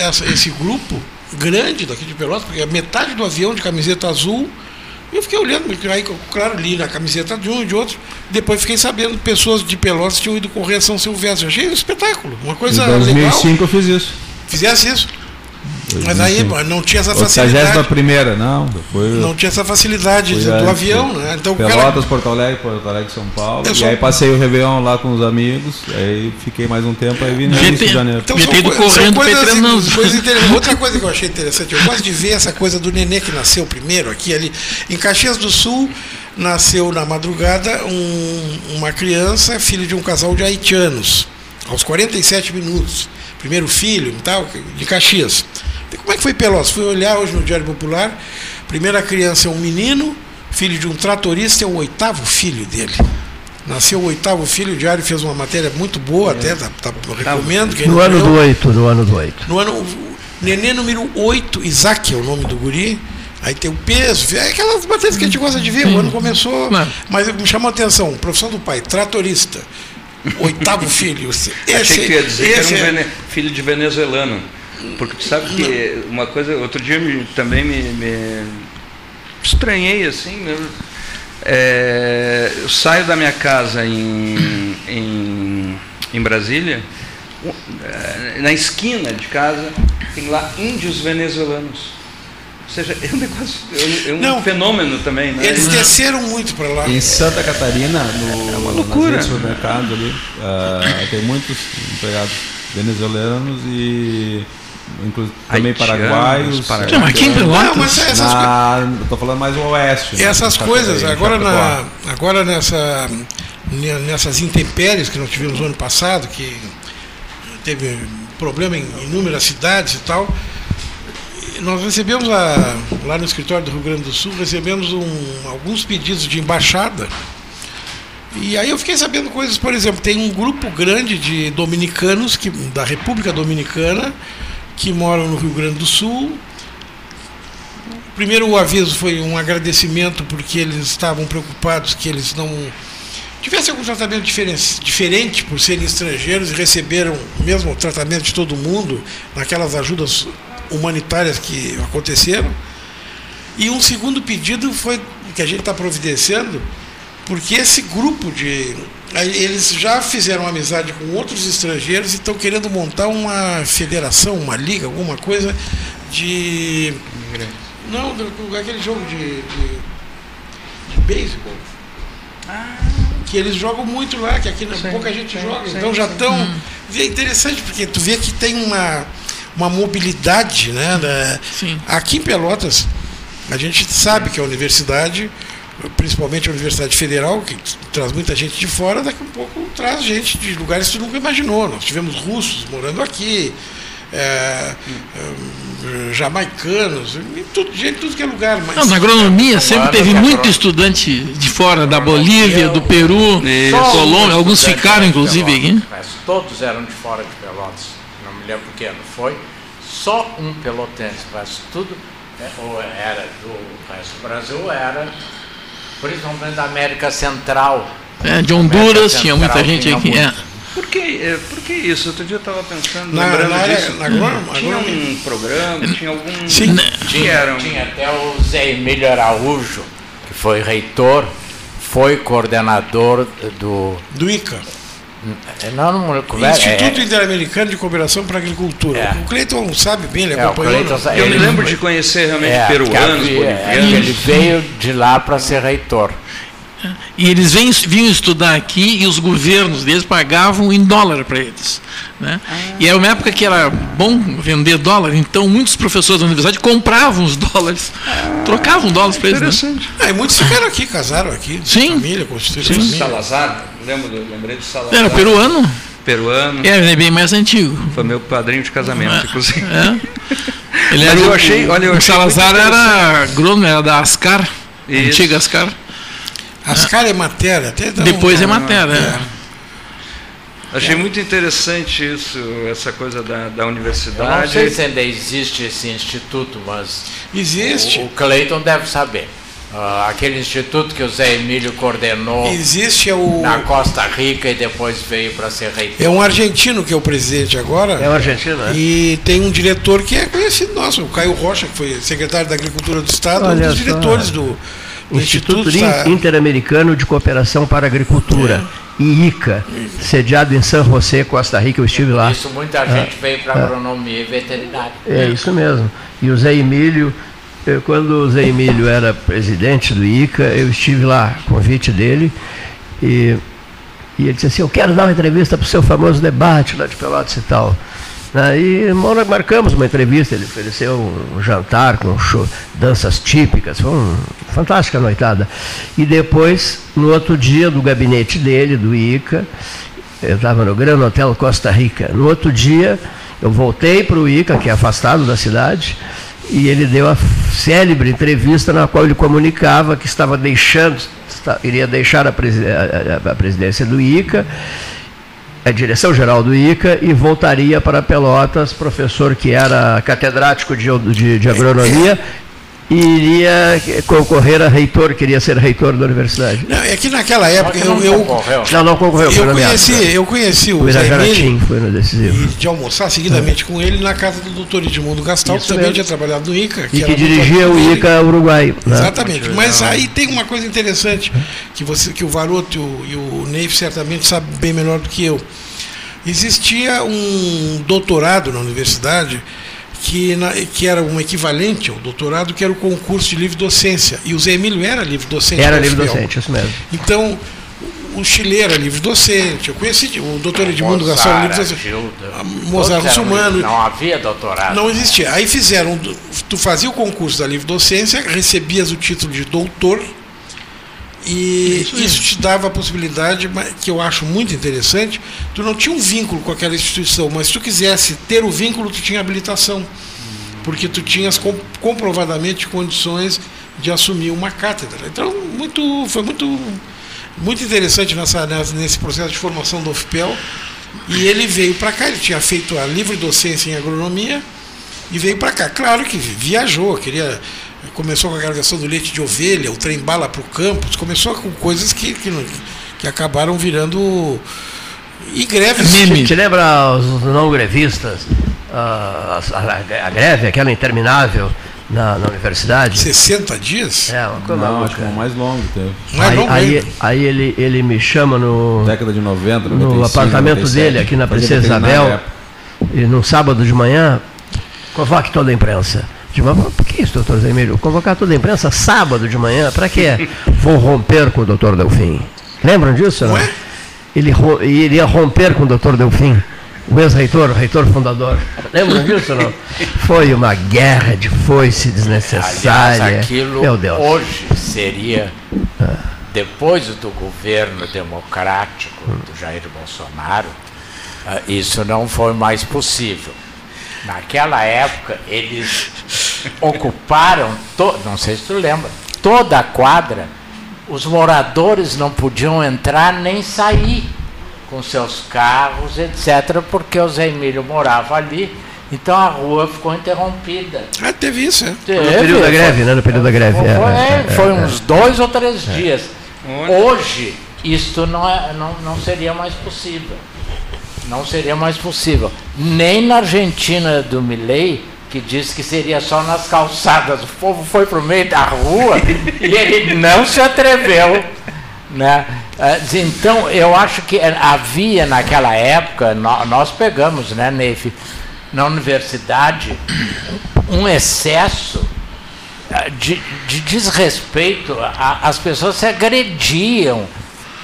essa, esse grupo grande daqui de Pelotas, porque a metade do avião de camiseta azul, eu fiquei olhando, aí, claro, li na camiseta de um e de outro, depois fiquei sabendo que pessoas de Pelotas tinham ido correr São Silvestre. Eu achei um espetáculo, uma coisa em 2005 legal. eu fiz isso. Fizesse isso? Mas aí não tinha essa facilidade. A primeira, não. Foi, não tinha essa facilidade do, do avião, né? Então, Pelotas, cara... Porto Alegre, Porto Alegre, São Paulo. Eu e sou... aí passei o Réveillon lá com os amigos, aí fiquei mais um tempo, aí vim no início de janeiro. Então, são, ido correndo coisas, coisas Outra coisa que eu achei interessante, eu gosto de ver essa coisa do nenê que nasceu primeiro aqui ali. Em Caxias do Sul, nasceu na madrugada um, uma criança, filho de um casal de haitianos, aos 47 minutos. Primeiro filho, tal, de Caxias. Como é que foi Pelotas? Fui olhar hoje no Diário Popular. Primeira criança é um menino, filho de um tratorista, é o oitavo filho dele. Nasceu o oitavo filho, o Diário fez uma matéria muito boa, é. até tá, tá, recomendo. no ano do oito, no ano do oito. No ano, nenê número 8, Isaac é o nome do guri. Aí tem o peso, é aquelas matérias que a gente gosta de ver. O ano começou. Não. Mas me chamou a atenção, profissão do pai, tratorista. Oitavo filho. Esse, Achei que ia dizer que era um é... filho de venezuelano. Porque tu sabe que Não. uma coisa, outro dia me, também me, me, estranhei assim. Eu, é, eu saio da minha casa em, em, em Brasília, é, na esquina de casa, tem lá índios venezuelanos. Ou seja, é um negócio, é um Não, fenômeno também. Né? Eles desceram muito para lá. Em Santa Catarina, no, é uma loucura. supermercado ali, uh, tem muitos empregados venezuelanos e inclusive também paraguaios. paraguaios. aqui em Pelotas. mas essas na, Estou falando mais o oeste. Né? Essas coisas, agora, na, agora nessa, nessas intempéries que nós tivemos no ano passado, que teve problema em inúmeras cidades e tal, nós recebemos a, lá no escritório do Rio Grande do Sul, recebemos um, alguns pedidos de embaixada. E aí eu fiquei sabendo coisas, por exemplo, tem um grupo grande de dominicanos que, da República Dominicana que moram no Rio Grande do Sul. Primeiro o aviso foi um agradecimento porque eles estavam preocupados que eles não tivessem algum tratamento diferente, por serem estrangeiros e receberam o mesmo tratamento de todo mundo naquelas ajudas humanitárias que aconteceram. E um segundo pedido foi que a gente está providenciando, porque esse grupo de eles já fizeram amizade com outros estrangeiros e estão querendo montar uma federação, uma liga, alguma coisa de. Não, aquele jogo de, de, de beisebol. Ah. Que eles jogam muito lá, que aqui sim, pouca gente sim, joga. Sim, então já estão. Hum. É interessante, porque tu vê que tem uma, uma mobilidade, né? Da, aqui em Pelotas, a gente sabe que a universidade principalmente a Universidade Federal, que traz muita gente de fora, daqui a pouco traz gente de lugares que nunca imaginou. Nós tivemos russos morando aqui, é, é, jamaicanos, tudo, gente tudo que é lugar. Mas, Não, na agronomia sempre teve muito estudante de fora, da Bolívia, do Peru, Colômbia, alguns ficaram inclusive aqui. Mas todos eram de fora de Pelotas, não me lembro que ano foi, só um pelotense, mas tudo é, ou era do resto do Brasil, era principalmente da América Central. É, de Honduras Central, tinha muita gente tinha aqui. É. Por que, é, por que isso? Outro dia eu estava pensando, na, lembrando na disso. Na, na, tinha um programa, tinha algum. Sim, tinha, tinha até o Zé Emílio Araújo, que foi reitor, foi coordenador do. Do ICA. Não, não, não Instituto é, Interamericano de Cooperação para a Agricultura. É. O Cleiton sabe bem, ele é, acompanhou. eu me lembro de conhecer realmente é, peruanos, é, Ele veio de lá para ser reitor. E eles vêm, vinham estudar aqui e os governos deles pagavam em dólar para eles. Né? Ah. E era uma época que era bom vender dólar, então muitos professores da universidade compravam os dólares, ah. trocavam dólares para eles. Né? É, e muitos ficaram aqui, casaram aqui, Sim. família, constituíram família. Salazar, lembro, lembrei de Salazar. Era peruano? Peruano. É, ele é bem mais antigo. Foi meu padrinho de casamento, é, inclusive. É. Ele era, eu achei, olha, eu o Salazar era agrônomo, era da Ascar, antiga Ascar. Ascar é matéria. Até Depois é matéria. É. Achei muito interessante isso, essa coisa da, da universidade. Eu não sei se ainda existe esse instituto, mas. Existe. O, o Cleiton deve saber. Uh, aquele instituto que o Zé Emílio coordenou Existe é o... na Costa Rica e depois veio para ser reitor. É um argentino que é o presidente agora. É um argentino, é? E tem um diretor que é conhecido nosso, o Caio Rocha, que foi secretário da Agricultura do Estado, Olha um dos diretores do, Instituto, Instituto Interamericano de Cooperação para a Agricultura. É. IICA, sediado em San José, Costa Rica, eu estive lá. Isso muita ah, gente veio para ah, agronomia e veterinária. É isso mesmo. E o Zé Emílio, eu, quando o Zé Emílio era presidente do IICA, eu estive lá, convite dele, e, e ele disse assim, eu quero dar uma entrevista para o seu famoso debate lá de Pelotas e tal. Aí marcamos uma entrevista, ele ofereceu um jantar com show, danças típicas, foi um fantástica noitada. E depois, no outro dia, do gabinete dele, do ICA, eu estava no Gran Hotel Costa Rica. No outro dia, eu voltei para o ICA, que é afastado da cidade, e ele deu a célebre entrevista na qual ele comunicava que estava deixando, iria deixar a, presidência do ICA, a direção-geral do ICA, e voltaria para Pelotas, professor que era catedrático de, de, de agronomia iria concorrer a reitor, queria ser reitor da universidade. Não, é que naquela época eu, não, eu, concorreu. não, não concorreu. Eu conheci, eu conheci o, o Zé Emílio, foi no decisivo. E de almoçar seguidamente é. com ele na casa do doutor Edmundo Gastal, Isso que também tinha trabalhado no ICA. Que e que dirigia o ICA Uruguai. Né? Exatamente. Mas aí tem uma coisa interessante que, você, que o Varoto e o, e o Neif certamente sabem bem melhor do que eu. Existia um doutorado na universidade que, na, que era um equivalente ao doutorado, que era o concurso de livre docência. E o Zé Emílio era livre docente. Era livre docente, isso mesmo. Então, o Chile era livre docente. Eu conheci o doutor Edmundo Garçom, livre docente. Mozart Sumano. Não havia doutorado. Não existia. Aí fizeram, tu fazia o concurso da livre docência, recebias o título de doutor. E isso, isso te dava a possibilidade, que eu acho muito interessante, tu não tinha um vínculo com aquela instituição, mas se tu quisesse ter o vínculo, tu tinha habilitação. Porque tu tinhas comprovadamente condições de assumir uma cátedra. Então, muito, foi muito, muito interessante nessa, nesse processo de formação do UFPEL. E ele veio para cá, ele tinha feito a livre docência em agronomia e veio para cá. Claro que viajou, queria começou com a questão do leite de ovelha, o trem bala para o campus, começou com coisas que, que, que acabaram virando e greves. Mime. Te lembra os não grevistas? A, a, a, greve, aquela interminável na, na, universidade? 60 dias? É, uma coisa Não, acho que é mais longo teve. Mais aí, longo aí, aí, ele, ele me chama no. Década de 90, 95, No apartamento 97, dele, aqui na Princesa Isabel, e num sábado de manhã, convoque toda a imprensa. Por que isso, doutor Zé Emílio? Convocar toda a imprensa sábado de manhã, para quê? Vou romper com o doutor Delfim. Lembram disso? Não? Ele iria romper com o doutor Delfim, o ex-reitor, o reitor fundador. Lembram disso? Não? Foi uma guerra de foice desnecessária. Aliás, aquilo Meu Deus. hoje seria, depois do governo democrático do Jair Bolsonaro, ah, isso não foi mais possível. Naquela época, eles ocuparam, to, não sei se tu lembra, toda a quadra. Os moradores não podiam entrar nem sair com seus carros, etc., porque o Zé Emílio morava ali. Então a rua ficou interrompida. Ah, teve isso, é? Teve, no período da greve, né? No período da greve. Foi, é, é, foi é, uns dois ou três é. dias. Hoje, isto não, é, não, não seria mais possível. Não seria mais possível. Nem na Argentina do Milley, que disse que seria só nas calçadas. O povo foi para o meio da rua e ele não se atreveu. Né? Ah, então, eu acho que havia naquela época, nós pegamos, né, Neif, na universidade, um excesso ah, de, de desrespeito. As pessoas se agrediam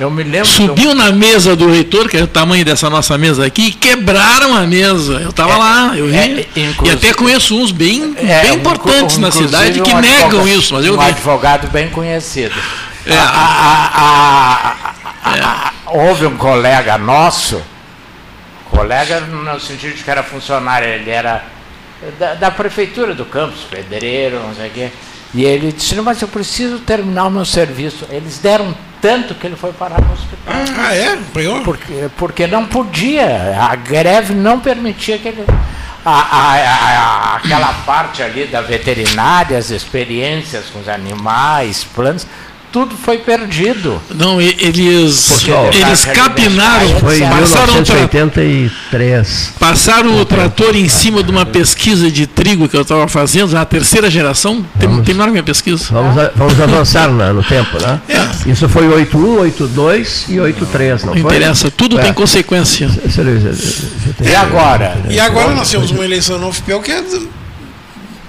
eu me lembro. Subiu na mesa do reitor, que é o tamanho dessa nossa mesa aqui, e quebraram a mesa. Eu estava é, lá, eu vi. É, e até conheço uns bem, é, bem importantes um, na cidade que um negam isso, mas eu um vi. advogado bem conhecido. É. A, a, a, houve um colega nosso, colega no sentido de que era funcionário, ele era da, da prefeitura do campus, pedreiro, não sei o quê. E ele disse, mas eu preciso terminar o meu serviço. Eles deram tanto que ele foi parar no hospital. Ah, é? Pior? Porque, porque não podia, a greve não permitia que ele. A, a, a, aquela parte ali da veterinária, as experiências com os animais, planos, tudo foi perdido. Não, eles, eles capinaram, foi em passaram 1983. Passaram o trator em cima de uma pesquisa de trigo que eu estava fazendo, na terceira geração, vamos, terminaram minha pesquisa. Vamos, a, vamos avançar no, no tempo, né? É. Isso foi 81, 82 e 83, não, não foi? interessa, tudo é. tem consequência. E agora? E agora nós temos uma eleição no UFPEL que é,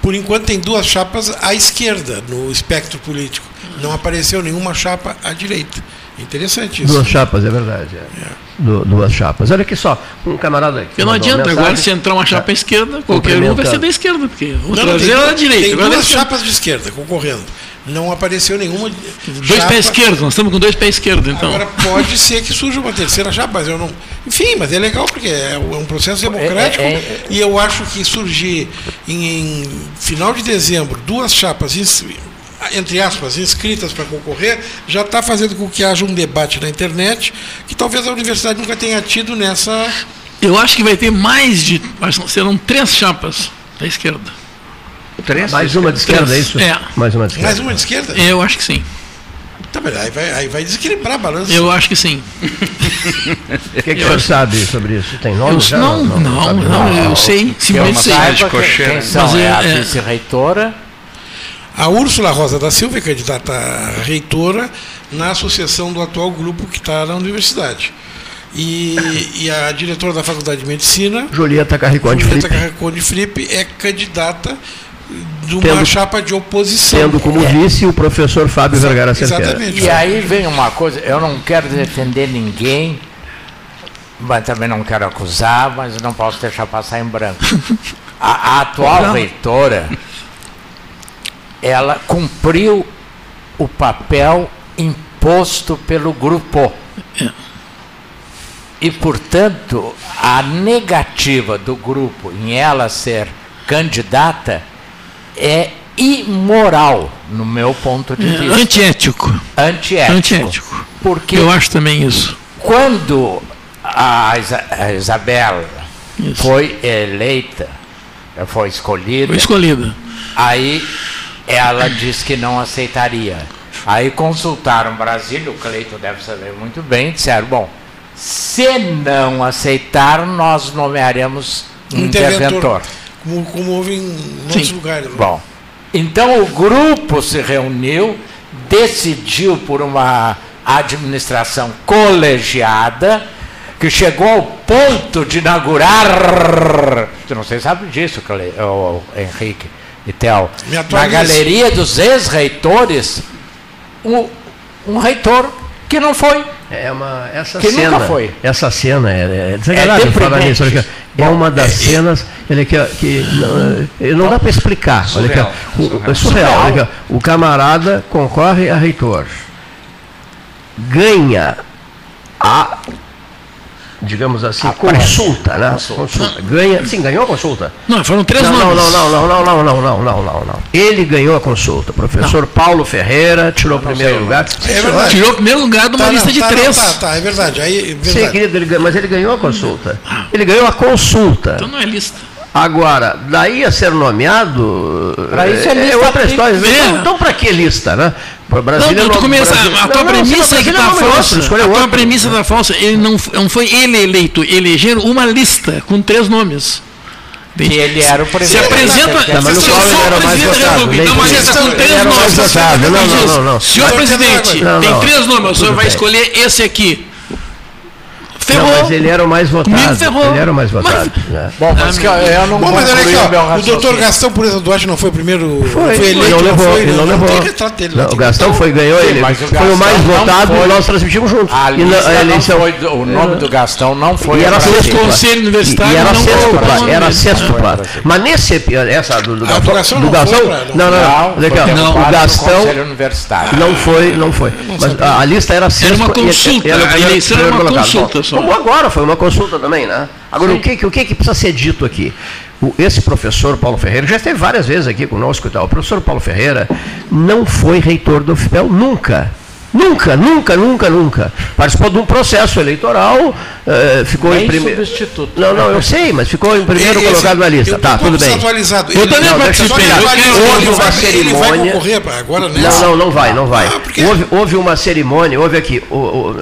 por enquanto tem duas chapas à esquerda no espectro político não apareceu nenhuma chapa à direita. Interessante isso. Duas chapas, é verdade. É. É. Du, duas chapas. Olha aqui só, um camarada aqui. Porque não adianta, agora se entrar uma chapa à esquerda, qualquer um vai ser da esquerda, porque o traseiro é da direita. Tem duas chapas de esquerda concorrendo. Não apareceu nenhuma. Dois chapa. pés esquerdos, nós estamos com dois pés esquerdos, então. Agora pode ser que surja uma terceira chapa, mas eu não. Enfim, mas é legal porque é um processo democrático é, é, é, e eu acho que surgir em, em final de dezembro duas chapas entre aspas, inscritas para concorrer, já está fazendo com que haja um debate na internet que talvez a universidade nunca tenha tido nessa. Eu acho que vai ter mais de. Serão três chapas da esquerda. Três? Mais uma de esquerda, três. é isso? É. Mais uma de esquerda. Mais uma de esquerda? Eu acho que sim. Tá, mas aí vai, aí vai desequilibrar a balança. Eu acho que sim. O que, que o senhor sabe sobre isso? Tem nome? Eu, já? Não, não, não, não, não, eu sei. Simplesmente sei. Quem, quem são? Mas é, é a vice-reitora a Úrsula Rosa da Silva é candidata a reitora na associação do atual grupo que está na universidade. E, e, a diretora da Faculdade de Medicina, Julieta Carriconde Fripp. Carriconde Fripp, é candidata de uma tendo, chapa de oposição. Tendo como é. vice o professor Fábio Exa Vergara Cerqueira. Exatamente. E aí vem uma coisa, eu não quero defender ninguém, mas também não quero acusar, mas não posso deixar passar em branco. A, a atual reitora ela cumpriu o papel imposto pelo grupo. É. E, portanto, a negativa do grupo em ela ser candidata é imoral, no meu ponto de é, vista. Antiético. Antiético. Antiético. Porque Eu acho também isso. Quando a, Isabel isso. foi eleita, foi escolhida. Foi escolhida. Aí ela disse que não aceitaria. Aí consultaram Brasília, o Cleito deve saber muito bem, disseram, bom, se não aceitar, nós nomearemos um interventor. interventor. Como, como houve em outros Sim. lugares. Né? Bom, então o grupo se reuniu, decidiu por uma administração colegiada, que chegou ao ponto de inaugurar. Você não sei se sabe disso, Henrique e Theo, na galeria dos ex-reitores, um, um reitor que não foi. É uma essa que cena, nunca foi. Essa cena é, é desagradável é falar nisso. Olha, é uma das é, cenas ele que, que não, não dá para explicar. Surreal, olha, surreal. O, surreal. Olha, o camarada concorre a reitor, ganha a digamos assim, ah, consulta, né? Consulta. Ganha, sim, ganhou a consulta. Não, foram três não, nomes. Não, não, não, não, não, não, não, não, não, não. Ele ganhou a consulta. Professor não. Paulo Ferreira tirou o primeiro lugar. É verdade. Tirou o primeiro lugar de uma tá, lista de tá, três. Tá, tá, é verdade. Aí, é verdade. Sim, querido, ele, mas ele ganhou a consulta. Ele ganhou a consulta. Então não é lista. Agora, daí a ser nomeado. Para isso é, é outra história. Então, então para que lista, né? Brasília não, tu começa, Brasil... a tua não, premissa é que está falsa. A tua premissa está falsa. Ele não, não foi ele eleito, elegeram uma lista com três nomes. Que ele era o presidente. Se apresenta. Não, mas qual ele era mais votado. Então, mas com três nomes. Não, não, não, não. Senhor presidente, tem três nomes. O senhor vai escolher esse aqui. Ferrou. Não, mas ele era o mais votado. ferrou. Ele era o mais votado. Mas, né? Bom, mas que eu não Bom, mas olha aqui, ó, o doutor Gastão Pureza Duarte não foi o primeiro. Foi, foi eleito, não levou. Não foi, ele não, não levou. Dele, não, o Gastão foi, ganhou, ele foi o mais votado e nós transmitimos juntos. A, lista a eleição. Foi, o nome do Gastão não foi. E era sexto conselho universitário. E era sexto plato. Era sexto plato. Mas nesse essa do, do Gastão. Do Gastão. Não, não, não. O Gastão não foi, não foi. Mas a lista era sexta. Era uma consulta. A eleição era uma consulta só. Como agora foi uma consulta também, né? Agora, o que, o que, que precisa ser dito aqui? O, esse professor Paulo Ferreira, já esteve várias vezes aqui conosco e tal, o professor Paulo Ferreira não foi reitor do FIPEL nunca. Nunca, nunca, nunca, nunca. Participou de um processo eleitoral, uh, ficou em primeiro. substituto. Não, não, eu sei, mas ficou em primeiro Esse, colocado na lista. Tá, tudo bem. Atualizado. Eu também participei. Houve uma cerimônia. agora nessa? Não, não, não vai, não vai. Ah, houve, houve uma cerimônia, houve aqui,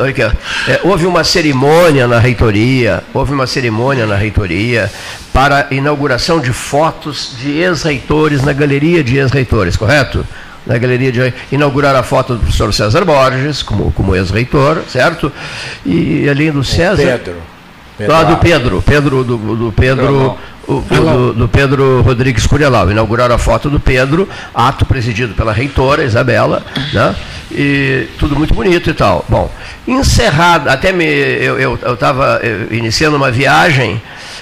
aqui é, houve uma cerimônia na reitoria, houve uma cerimônia na reitoria para inauguração de fotos de ex-reitores na galeria de ex-reitores, correto? Na galeria de inaugurar a foto do professor César Borges, como, como ex-reitor, certo? E além do César. Pedro. Pedro. Ah, do Pedro, Pedro, do, do Pedro, o, do, do, Pedro Rodrigues Curialau. Inauguraram a foto do Pedro, ato presidido pela reitora Isabela, né? E tudo muito bonito e tal. Bom, encerrado, até me, eu estava iniciando uma viagem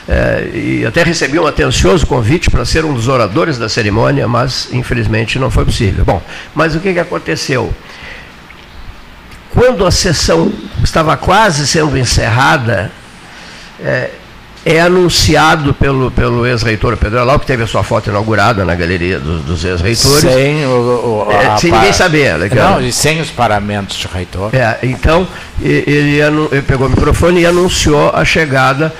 é, e até recebi um atencioso convite para ser um dos oradores da cerimônia, mas infelizmente não foi possível. Bom, mas o que, que aconteceu? Quando a sessão estava quase sendo encerrada, é, é anunciado pelo, pelo ex-reitor Pedro Alau, que teve a sua foto inaugurada na galeria dos, dos ex-reitores. Sem, o, o, é, sem ninguém saber. Né, Não, e sem os paramentos de reitor. É, então, ele, ele, pegou o microfone e anunciou a chegada.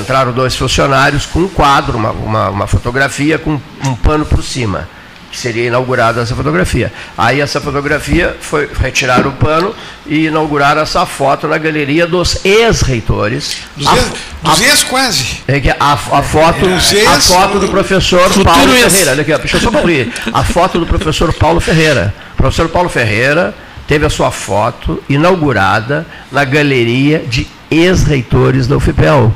Entraram dois funcionários com um quadro, uma, uma, uma fotografia com um pano por cima que seria inaugurada essa fotografia. Aí essa fotografia foi retirar o pano e inaugurar essa foto na galeria dos ex-reitores. Dos, ex, dos ex quase. É a, a foto, a foto do professor Paulo Ferreira. Olha aqui, deixa eu só concluir. A foto do professor Paulo Ferreira. O professor Paulo Ferreira teve a sua foto inaugurada na galeria de ex-reitores da UFPEL.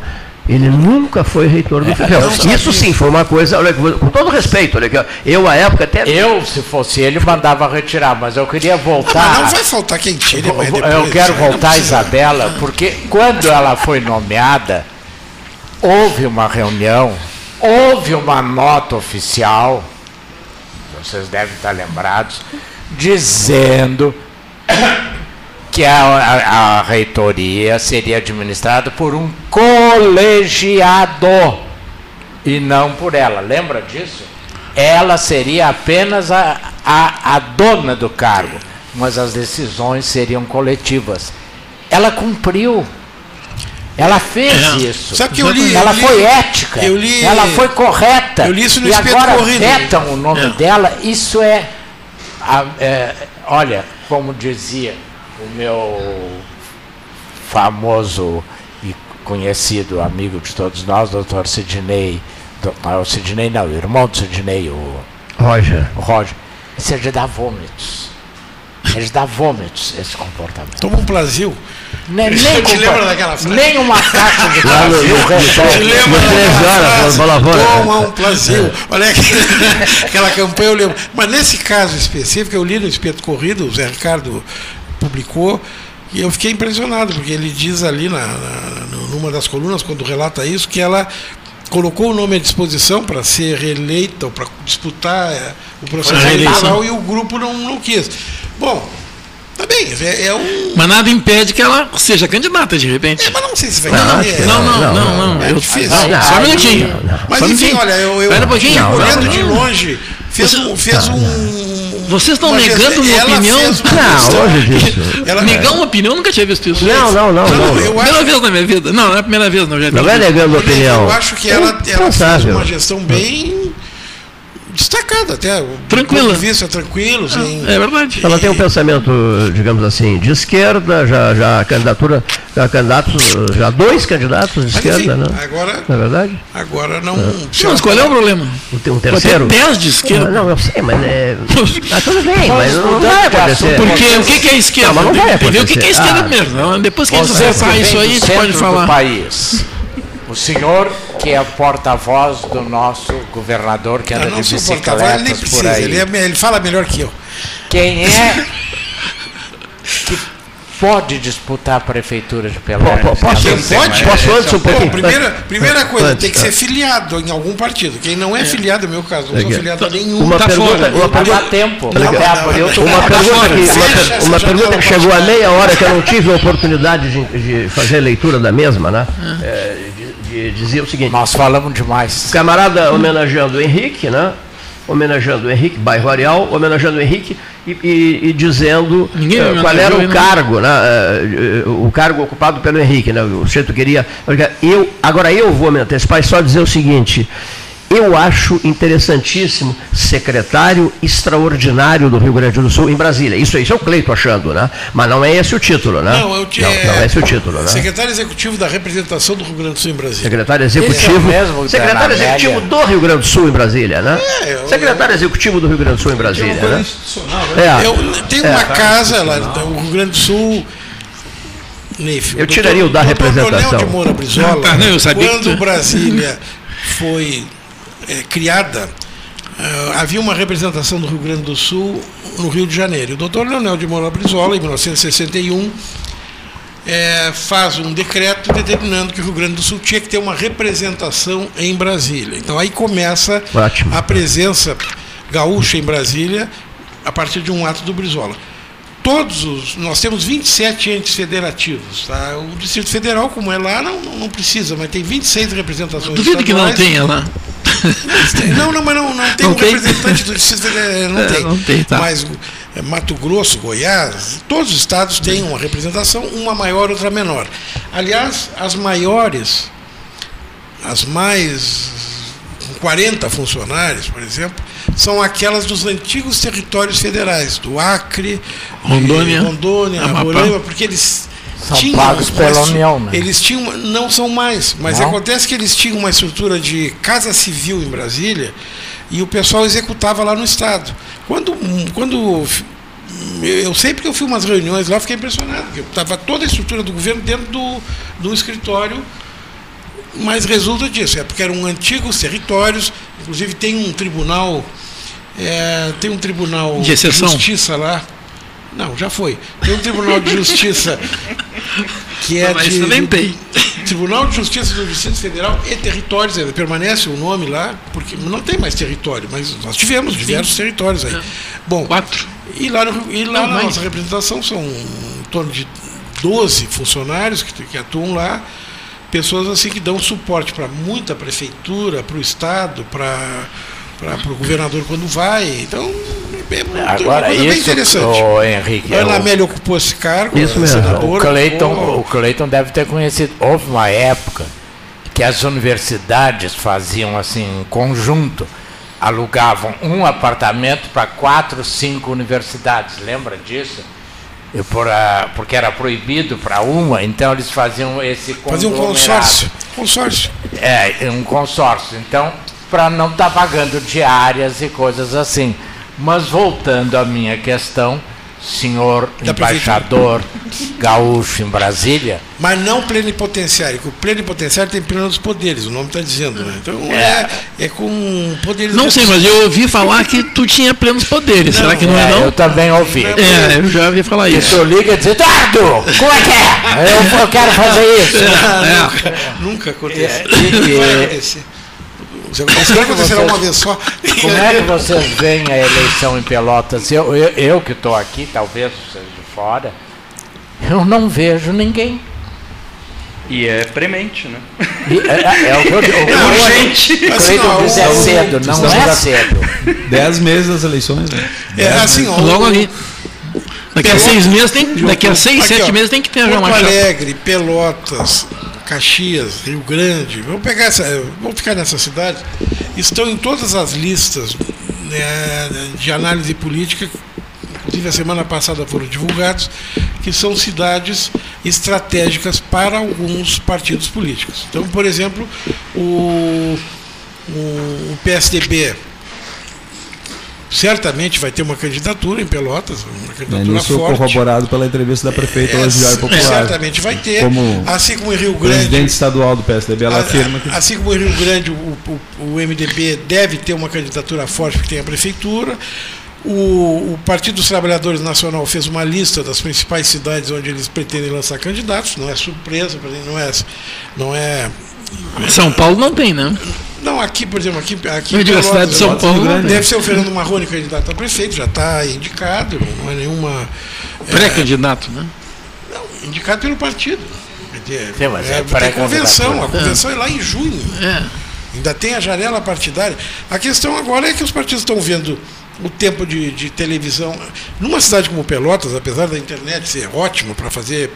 Ele nunca foi reitor do. É, Isso sim foi uma coisa, olha, com todo respeito, olha, eu à época até. Eu, se fosse ele, mandava retirar, mas eu queria voltar. Não, não vai faltar quem tire, mas depois, Eu quero voltar a Isabela, porque quando ela foi nomeada, houve uma reunião, houve uma nota oficial, vocês devem estar lembrados, dizendo que a, a, a reitoria seria administrada por um colegiado e não por ela. Lembra disso? Ela seria apenas a, a, a dona do cargo, mas as decisões seriam coletivas. Ela cumpriu. Ela fez é. isso. Sabe que eu li, ela eu li, foi ética. Li, ela foi correta. Eu li isso no e agora corrido. vetam o nome é. dela. Isso é, é, olha, como dizia o meu famoso e conhecido amigo de todos nós, doutor Sidney, do, não é o Sidney não, o irmão do Sidney, o Roger. O Roger. Isso é de dar vômitos. Eles dá vômitos esse comportamento. Toma um Brasil. Nem, nem, te lembra daquela frase? nem uma caixa de Brasil Te lembra daquela frase? Toma um Brasil. Olha aquela campanha eu lembro. Mas nesse caso específico, eu li no Espeto Corrido, o Zé Ricardo publicou, e eu fiquei impressionado, porque ele diz ali na, na, numa das colunas, quando relata isso, que ela colocou o nome à disposição para ser reeleita ou para disputar é, o processo eleitoral e o grupo não, não quis. Bom, Tá bem, é, é, um. Mas nada impede que ela seja candidata de repente. É, mas não sei se vai não, não, não, não, não, não, É difícil. Só um minutinho. Mas enfim, olha, eu, eu olhando de longe, fez um. Fez um vocês estão negando uma opinião? Não, disso. Ela... Negar uma opinião, eu nunca tinha visto isso. Não, não, não. não, não. Primeira acho... vez na minha vida. Não, não é a primeira vez, não. Já não é negando opinião. Eu acho que ela, ela fez uma gestão bem destacada até. Tranquila. De vista tranquilo, sem... É verdade. Ela tem um pensamento, digamos assim, de esquerda, já, já candidatura, já candidatos, já dois candidatos de esquerda, enfim, né? Agora. Não é verdade? Agora não. É. Mas qual é o problema? Tem um terceiro? Tem de esquerda. Não, eu sei, mas é. ah, tudo bem, mas não vai acontecer. Porque o que, é esquerda? Não, mas não vai acontecer. O que, é esquerda ah. mesmo? Depois que a gente acertar isso aí, a gente pode falar. país. O senhor, que é porta-voz do nosso governador, que anda de bicicletas ele por aí. Ele, é, ele fala melhor que eu. Quem é que pode disputar a prefeitura de Pelotas. Posso, posso, pode? Posso antes um pouquinho? primeira, primeira coisa, tem que ser filiado em algum partido. Quem não é, é. filiado, no meu caso, não sou filiado a nenhum. Uma tá pergunta, fora. Uma pergunta, tempo. Uma, pergunta que, uma, uma pergunta que chegou a meia hora que eu não tive a oportunidade de, de fazer a leitura da mesma, né? É, dizia o seguinte. Nós falamos demais. Camarada homenageando o Henrique, né? Homenageando o Henrique, bairro Areal, homenageando o Henrique e, e, e dizendo uh, qual era o cargo, né? Uh, o cargo ocupado pelo Henrique, né? O centro queria. Eu, agora eu vou me antecipar e só dizer o seguinte. Eu acho interessantíssimo secretário extraordinário do Rio Grande do Sul em Brasília. Isso, isso é o Cleito achando, né? Mas não é esse o título, né? Não, eu te, não, não é esse o título, né? Secretário executivo da representação do Rio Grande do Sul em Brasília. Secretário executivo. É mesmo, secretário executivo do Rio Grande do Sul em Brasília, né? É, eu, secretário eu, executivo do Rio Grande do Sul em Brasília, né? né? É. Eu tenho uma casa lá no Rio Grande do Sul. Neif, eu tiraria o da representação. Coronel de Moura Brizola, ah, não, quando Brasília foi é, criada, uh, havia uma representação do Rio Grande do Sul no Rio de Janeiro. O doutor Leonel de Moura Brizola, em 1961, é, faz um decreto determinando que o Rio Grande do Sul tinha que ter uma representação em Brasília. Então aí começa Ótimo. a presença gaúcha em Brasília a partir de um ato do Brizola. Todos os, nós temos 27 entes federativos. Tá? O Distrito Federal, como é lá, não, não precisa, mas tem 26 representações. Duvido que não tenha lá. Não, não, mas não, não tem não um tem? representante do Distrito Federal. Não é, tem. Não tem tá. Mas é, Mato Grosso, Goiás, todos os estados têm uma representação, uma maior, outra menor. Aliás, as maiores, as mais 40 funcionários, por exemplo, são aquelas dos antigos territórios federais, do Acre, Rondônia, Rondônia Roraima, porque eles são tinham pagos pela União, né? Eles tinham, não são mais, mas não? acontece que eles tinham uma estrutura de casa civil em Brasília e o pessoal executava lá no estado. Quando, quando eu sempre que eu fui umas reuniões lá, fiquei impressionado, porque estava toda a estrutura do governo dentro do, do escritório, mas resulta disso, é porque eram antigos territórios, inclusive tem um tribunal, é, tem um tribunal de, de justiça lá. Não, já foi. Tem um tribunal de justiça que é Mas de. Também tem. Tribunal de Justiça do Distrito Federal e Territórios, ainda permanece o nome lá, porque não tem mais território, mas nós tivemos diversos Sim. territórios aí. É. Bom, quatro. E lá, no, e lá não, na nossa representação são em torno de 12 funcionários que, que atuam lá, pessoas assim que dão suporte para muita prefeitura, para o Estado, para para o governador quando vai. Então, é muito, Agora, isso, bem interessante. O Henrique, Ana Amélia ocupou esse cargo, isso mesmo. Senador, o Cleiton, o Cleiton deve ter conhecido. Houve uma época que as universidades faziam assim um conjunto, alugavam um apartamento para quatro, cinco universidades. Lembra disso? Por, a, porque era proibido para uma, então eles faziam esse Faziam um consórcio. Consórcio. É, um consórcio. Então, para não estar tá pagando diárias e coisas assim. Mas voltando à minha questão, senhor da embaixador gaúcho em Brasília. Mas não plenipotenciário, que o plenipotenciário tem plenos poderes, o nome está dizendo, né? Então é, é com poderes. Não sei, mas eu ouvi falar que tu tinha plenos poderes. Não, Será que não é, é não? Eu também ouvi. É, eu já ouvi falar isso. E tu liga e diz, Eduardo, como é que é? Eu, eu quero fazer isso. É, nunca, nunca acontece. Acontecer. Uma vez só. Como é que vocês veem a eleição em Pelotas? Eu, eu, eu que estou aqui, talvez seja de fora, eu não vejo ninguém. E é premente, né? E, é, é, é, o que eu digo. É gente. Cleiton diz é cedo, não é cedo. Dez meses das eleições, né? É assim, ó, logo ali. Daqui a seis meses tem, daqui a seis, aqui, sete ó, meses tem que ter já uma Alegre, Pelotas, Caxias, Rio Grande, vamos pegar essa, vamos ficar nessa cidade, estão em todas as listas né, de análise política, inclusive a semana passada foram divulgados, que são cidades estratégicas para alguns partidos políticos. Então, por exemplo, o, o, o PSDB certamente vai ter uma candidatura em Pelotas, uma candidatura é, isso forte. corroborado pela entrevista da prefeita é, Diário Popular. Certamente vai ter, como assim como em Rio Grande. Presidente estadual do PSDB, ela a, afirma que. Assim como em Rio Grande, o, o, o, MDB deve ter uma candidatura forte porque tem a prefeitura. O, o, Partido dos Trabalhadores Nacional fez uma lista das principais cidades onde eles pretendem lançar candidatos, não é surpresa, não é. Não é São Paulo não tem, né? Não, aqui, por exemplo, aqui, aqui eu digo, a cidade de São Paulo deve ser o Fernando Marrone candidato a prefeito, já está indicado, não é nenhuma. Pré-candidato, é, né? Não, indicado pelo partido. Sim, mas é, é convenção, a convenção é. é lá em junho. É. Ainda tem a janela partidária. A questão agora é que os partidos estão vendo o tempo de, de televisão. Numa cidade como Pelotas, apesar da internet ser ótima para fazer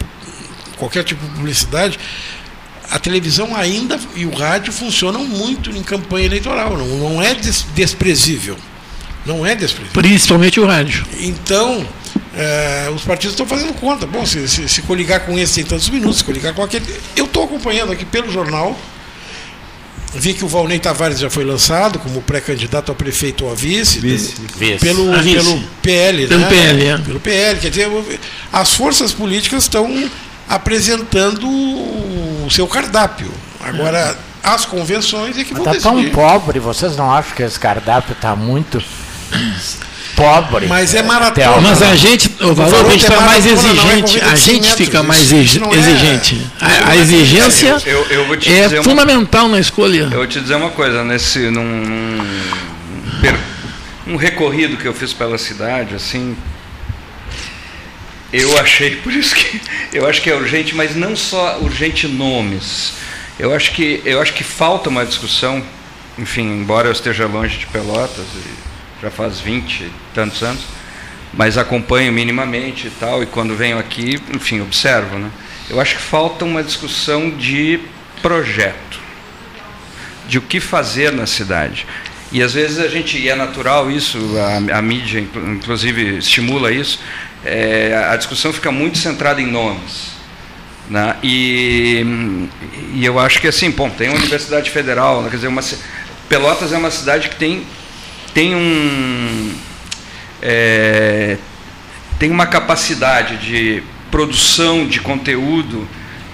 qualquer tipo de publicidade, a televisão ainda e o rádio funcionam muito em campanha eleitoral, não, não é des, desprezível. Não é desprezível. Principalmente o rádio. Então, é, os partidos estão fazendo conta. Bom, se, se, se coligar com esse tem tantos minutos, se coligar com aquele. Eu estou acompanhando aqui pelo jornal. Vi que o Valnei Tavares já foi lançado como pré-candidato a prefeito ou a vice. Vice. vice. Pelo, vice. pelo PL, pelo né? PL, é. Pelo PL. Quer dizer, as forças políticas estão apresentando o seu cardápio. Agora, as convenções e que Mas vão tá decidir. tão pobre, vocês não acham que esse cardápio está muito pobre. Mas é maratona. Mas a gente, o valor a gente está mais exigente. É a gente fica mais é exigente. A, a exigência eu, eu, eu é fundamental uma, na escolha. Eu vou te dizer uma coisa, nesse num, num, um recorrido que eu fiz pela cidade, assim, eu achei, por isso que eu acho que é urgente, mas não só urgente nomes. Eu acho que eu acho que falta uma discussão, enfim, embora eu esteja longe de Pelotas, já faz 20 e tantos anos, mas acompanho minimamente e tal, e quando venho aqui, enfim, observo, né? Eu acho que falta uma discussão de projeto, de o que fazer na cidade. E às vezes a gente, e é natural isso, a, a mídia inclusive estimula isso, é, a discussão fica muito centrada em nomes. Né? E, e eu acho que assim, bom, tem uma Universidade Federal, né? quer dizer, uma, Pelotas é uma cidade que tem, tem um. É, tem uma capacidade de produção de conteúdo,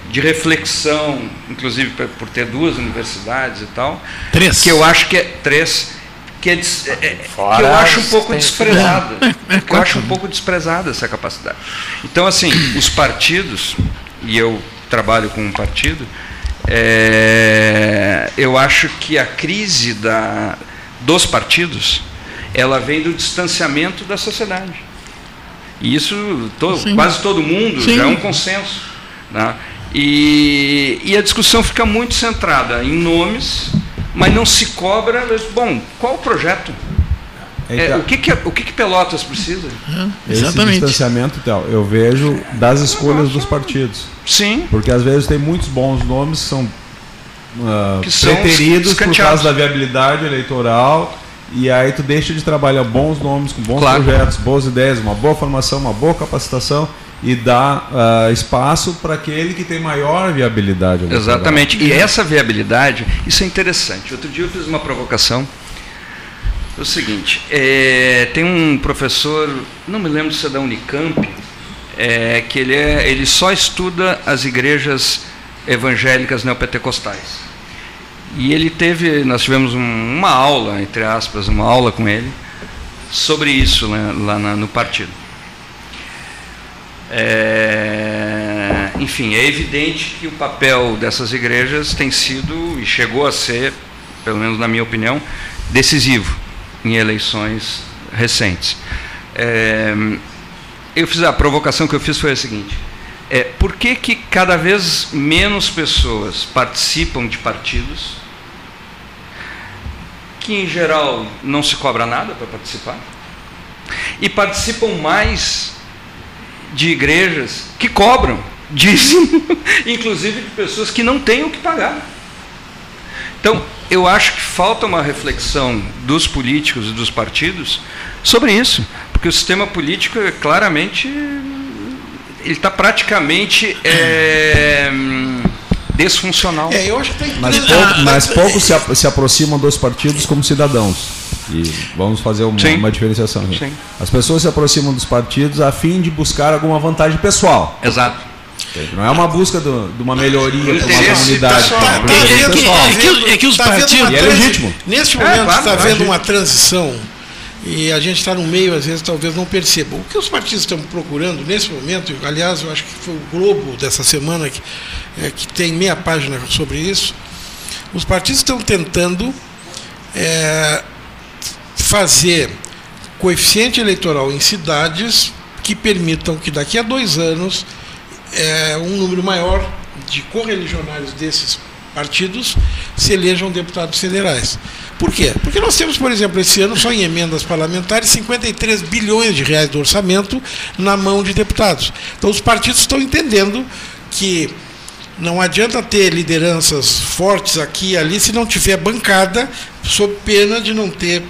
de reflexão, inclusive por ter duas universidades e tal. Três. Que eu acho que é três que, é, é, é que eu acho um pouco desprezada. É, eu acho um pouco desprezada essa capacidade. Então, assim, os partidos, e eu trabalho com um partido, é, eu acho que a crise da, dos partidos ela vem do distanciamento da sociedade. E isso to, quase todo mundo Sim. já é um consenso. Né? E, e a discussão fica muito centrada em nomes mas não se cobra. Bom, qual o projeto? É, o que, que, o que, que Pelotas precisa? É, exatamente. Esse distanciamento, então, eu vejo das escolhas dos partidos. Sim. Porque às vezes tem muitos bons nomes que são, uh, que são preteridos por causa da viabilidade eleitoral. E aí tu deixa de trabalhar bons nomes, com bons claro. projetos, boas ideias, uma boa formação, uma boa capacitação e dá uh, espaço para aquele que tem maior viabilidade. Exatamente. E essa viabilidade, isso é interessante. Outro dia eu fiz uma provocação. É o seguinte, é, tem um professor, não me lembro se é da Unicamp, é, que ele, é, ele só estuda as igrejas evangélicas neopentecostais. E ele teve, nós tivemos um, uma aula, entre aspas, uma aula com ele, sobre isso né, lá na, no partido. É, enfim, é evidente que o papel dessas igrejas tem sido e chegou a ser, pelo menos na minha opinião, decisivo em eleições recentes. É, eu fiz a provocação que eu fiz foi a seguinte: é, por que, que cada vez menos pessoas participam de partidos que em geral não se cobra nada para participar e participam mais de igrejas que cobram dízimo, inclusive de pessoas que não têm o que pagar. Então, eu acho que falta uma reflexão dos políticos e dos partidos sobre isso, porque o sistema político é claramente ele está praticamente é, desfuncional. É, eu acho que tem que... Mas, pouco, mas poucos se, se aproximam dos partidos como cidadãos. E vamos fazer uma, uma diferenciação. Sim. As pessoas se aproximam dos partidos a fim de buscar alguma vantagem pessoal. Exato. Não é uma busca do, de uma melhoria para uma comunidade. Tá, tá, é, que, é, que, é que os tá partidos. E é legítimo. Neste momento está é, claro, vendo uma transição e a gente está no meio, às vezes, talvez não perceba. O que os partidos estão procurando nesse momento, aliás, eu acho que foi o Globo dessa semana que, é, que tem meia página sobre isso, os partidos estão tentando é, fazer coeficiente eleitoral em cidades que permitam que daqui a dois anos é, um número maior de correligionários desses partidos se elejam deputados federais. Por quê? Porque nós temos, por exemplo, esse ano, só em emendas parlamentares, 53 bilhões de reais do orçamento na mão de deputados. Então os partidos estão entendendo que não adianta ter lideranças fortes aqui e ali se não tiver bancada, sob pena de não ter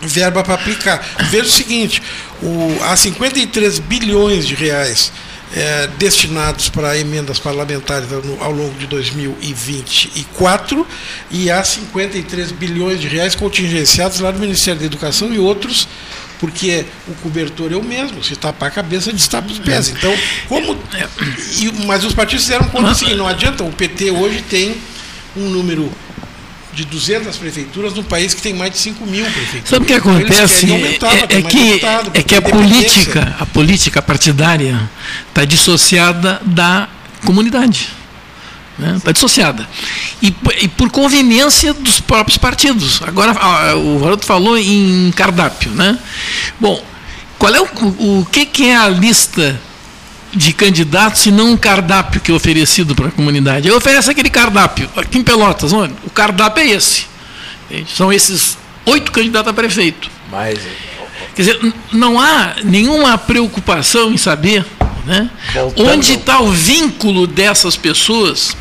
verba para aplicar. Veja o seguinte: o, há 53 bilhões de reais é, destinados para emendas parlamentares ao longo de 2024 e há 53 bilhões de reais contingenciados lá no Ministério da Educação e outros porque o cobertor é o mesmo, se tapar a cabeça, destapa os pés. Então, como. Mas os partidos fizeram conta assim, não adianta, o PT hoje tem um número de 200 prefeituras num país que tem mais de 5 mil prefeituras. Sabe o que acontece? é, é que, é que a política, a política partidária está dissociada da comunidade. Está né? Tá dissociada. E, e, por conveniência dos próprios partidos. Agora, o Varoto falou em cardápio. Né? Bom, qual é o, o que, que é a lista de candidatos e não um cardápio que é oferecido para a comunidade. Eu ofereço aquele cardápio, aqui em Pelotas, onde? o cardápio é esse. São esses oito candidatos a prefeito. Mas, Quer dizer, não há nenhuma preocupação em saber né, onde está o vínculo dessas pessoas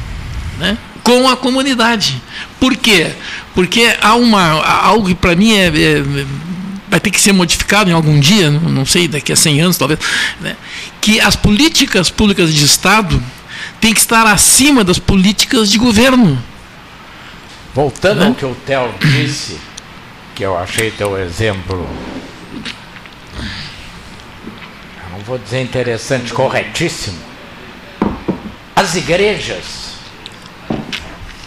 né, com a comunidade. Por quê? Porque há uma, algo que para mim é, é vai ter que ser modificado em algum dia, não sei, daqui a 100 anos talvez, né? que as políticas públicas de Estado têm que estar acima das políticas de governo. Voltando né? ao que o Theo disse, que eu achei teu exemplo, não vou dizer interessante, corretíssimo. As igrejas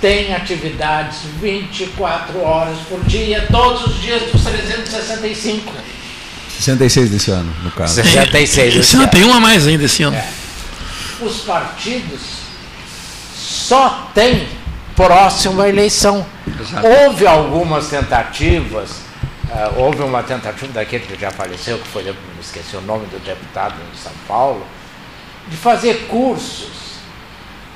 tem atividades 24 horas por dia, todos os dias dos 365. 66 desse ano, no caso. 66 desse ano. Tem uma a mais ainda esse ano. É. Os partidos só têm próximo à eleição. Exato. Houve algumas tentativas, uh, houve uma tentativa daquele que já faleceu, que foi, esqueci o nome do deputado em São Paulo, de fazer cursos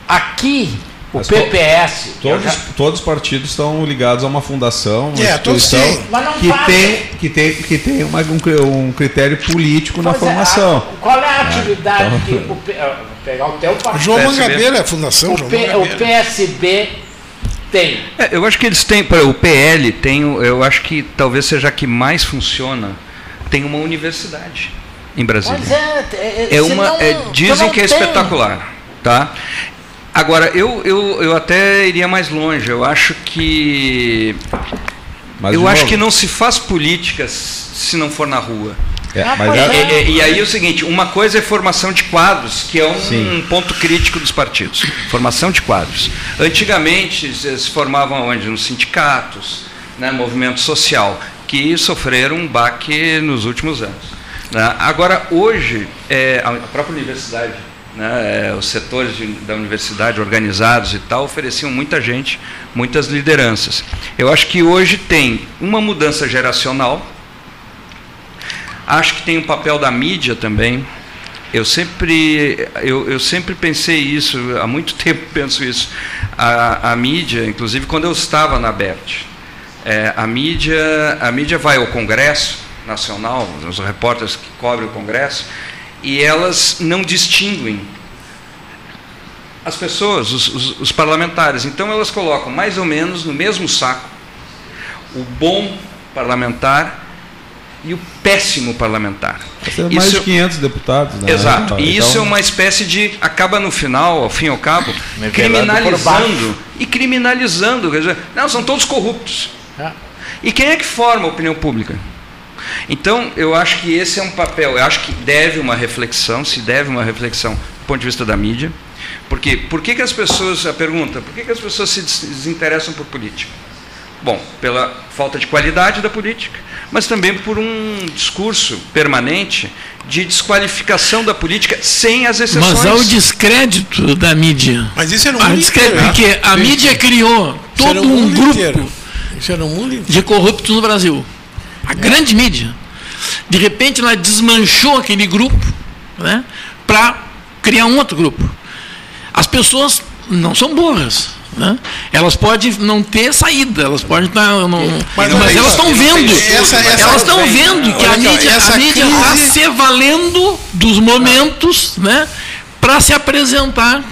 aqui o Mas PPS. Todos, já... todos os partidos estão ligados a uma fundação, uma é, instituição que, tem, que tem, que tem uma, um, um critério político pois na é, formação. A, qual é a atividade é, então... que o, pegar o teu partido? João Mangabeira é a fundação. O, P, o PSB tem. É, eu acho que eles têm, o PL tem, eu acho que talvez seja a que mais funciona, tem uma universidade em Brasília. Mas é, é, é uma, não, é, dizem que é tem. espetacular, tá? Agora, eu, eu, eu até iria mais longe. Eu acho que. Mas eu acho que não se faz política se não for na rua. É, ah, é, é, e aí é o seguinte, uma coisa é formação de quadros, que é um Sim. ponto crítico dos partidos. Formação de quadros. Antigamente se formavam onde? Nos sindicatos, né, movimento social, que sofreram um baque nos últimos anos. Né? Agora, hoje, é, a própria universidade né, é, os setores de, da universidade organizados e tal ofereciam muita gente, muitas lideranças. Eu acho que hoje tem uma mudança geracional, acho que tem o um papel da mídia também. Eu sempre, eu, eu sempre pensei isso, há muito tempo penso isso. A, a mídia, inclusive quando eu estava na BERT, é, a, mídia, a mídia vai ao Congresso Nacional, os repórteres que cobrem o Congresso, e elas não distinguem as pessoas, os, os, os, parlamentares. Então elas colocam mais ou menos no mesmo saco o bom parlamentar e o péssimo parlamentar. Tem mais isso, de 500 deputados. Né? Exato. E então, isso é uma espécie de acaba no final, ao fim e ao cabo, criminalizando e criminalizando. Quer dizer, não, são todos corruptos. É. E quem é que forma a opinião pública? Então, eu acho que esse é um papel, eu acho que deve uma reflexão, se deve uma reflexão do ponto de vista da mídia. Porque por que, que as pessoas, a pergunta, por que, que as pessoas se desinteressam por política? Bom, pela falta de qualidade da política, mas também por um discurso permanente de desqualificação da política sem as exceções. Mas há o descrédito da mídia. Mas isso é no mundo inteiro. Porque a mídia criou todo um grupo de corruptos no Brasil. A é. grande mídia. De repente ela desmanchou aquele grupo né, para criar um outro grupo. As pessoas não são burras. Né? Elas podem não ter saída, elas podem estar. Não, mas, mas elas estão vendo. Essa, essa, elas estão vendo que a mídia está se valendo dos momentos né, para se apresentar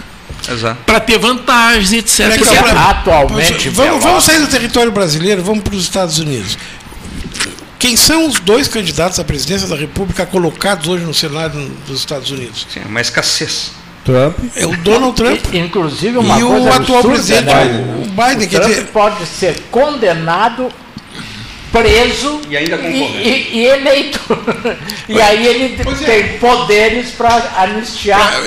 para ter vantagens, etc. Porque, atualmente. Vamos, vamos sair do território brasileiro, vamos para os Estados Unidos. Quem são os dois candidatos à presidência da República colocados hoje no cenário dos Estados Unidos? Sim, uma escassez. Trump. É o Donald Trump. Inclusive uma e coisa o atual presidente, né? o Biden. O Trump dizer... pode ser condenado, preso e, ainda e, e, e eleito. e aí ele pois é. tem é. poderes para anistiar.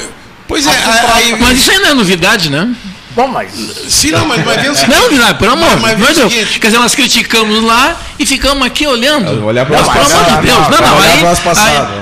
Pois é, aí, mas isso ainda é novidade, né? Bom, mas. Sim, não, mas vai ver o seguinte. Não, não, pelo amor mas, mas Deus. Quer dizer, nós criticamos lá e ficamos aqui olhando. Olhar para mas, pelo amor de Deus. Não, não, aí.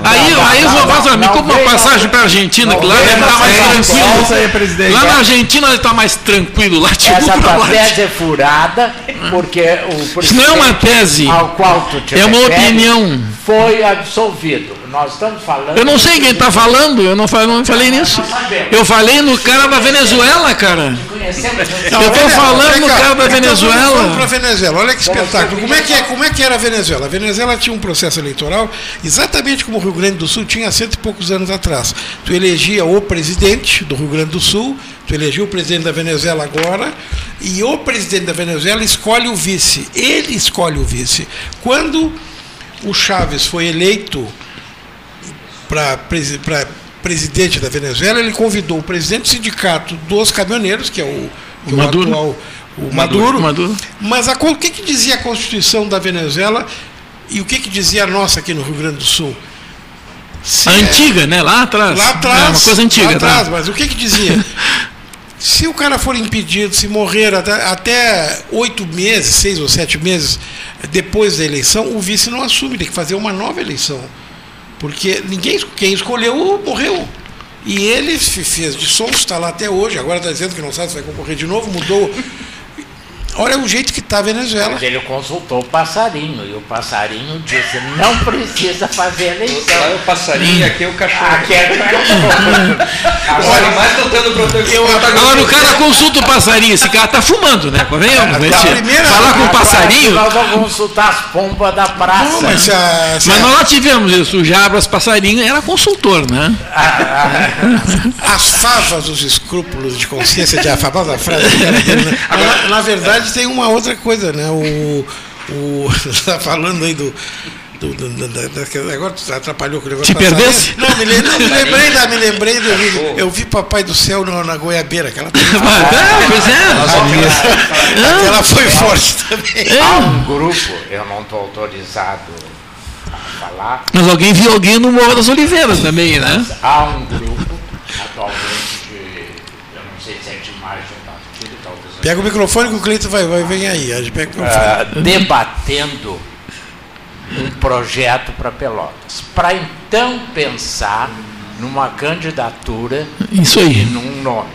Aí, aí eu vou fazer me compra uma passagem para a Argentina, que lá ele está mais tranquilo. Lá na Argentina ele está mais tranquilo. Lá, tipo, Essa tua tese é furada, porque o. Isso não é uma tese. Ao qual tu te É uma opinião. Foi absolvido nós estamos falando. Eu não sei quem está falando, eu não falei, não falei nisso. Eu falei no cara da Venezuela, cara. Eu estou falando no cara da Venezuela. para Venezuela. Olha que espetáculo. Como é que, é, como é que era a Venezuela? A Venezuela tinha um processo eleitoral exatamente como o Rio Grande do Sul tinha há cento e poucos anos atrás. Tu elegia o presidente do Rio Grande do Sul, tu elegia o presidente da Venezuela agora, e o presidente da Venezuela escolhe o vice. Ele escolhe o vice. Quando o Chaves foi eleito para presidente da Venezuela, ele convidou o presidente do sindicato dos caminhoneiros, que é o, o Maduro. Atual, o Maduro. Maduro. Mas a, o que, que dizia a Constituição da Venezuela e o que, que dizia a nossa aqui no Rio Grande do Sul? Se a é, antiga, né? Lá atrás. Lá atrás. É uma coisa antiga. Lá atrás, tá? mas o que, que dizia? se o cara for impedido, se morrer até oito meses, seis ou sete meses depois da eleição, o vice não assume, tem que fazer uma nova eleição. Porque ninguém, quem escolheu morreu. E ele fez de som, está lá até hoje, agora está dizendo que não sabe se vai concorrer de novo, mudou Olha o jeito que está a Venezuela. Mas ele consultou o passarinho, e o passarinho disse, não precisa fazer eleição. Lá é o passarinho e aqui é o cachorro. Aqui é o cachorro. Agora, mais tentando proteger. Agora o cara consulta o passarinho, esse cara está fumando, né? Convenhamos, né? Primeira... Falar com o passarinho. Nós vamos consultar as pombas da praça. Não, mas, a, mas nós lá tivemos isso, o Jabras Passarinho era consultor, né? As favas, os escrúpulos de consciência de a famosa frase. Agora, na verdade, verdade, tem uma outra coisa, né? O. o está falando aí do. Do, do, do, agora atrapalhou com o negócio. Te perdesse? Não, me, não, me lembrei, da, me lembrei do, eu vi Papai do Céu na, na goiabeira. Aquela, ah, pois é. Aquela foi forte também. Há um grupo, eu não estou autorizado a falar. Mas alguém viu alguém no Morro das Oliveiras também, né? Há um grupo, Pega o microfone que o Cleiton vai, vai vem aí. A gente pega o microfone. Uh, debatendo um projeto para Pelotas. Para então pensar numa candidatura Isso aí. e num nome.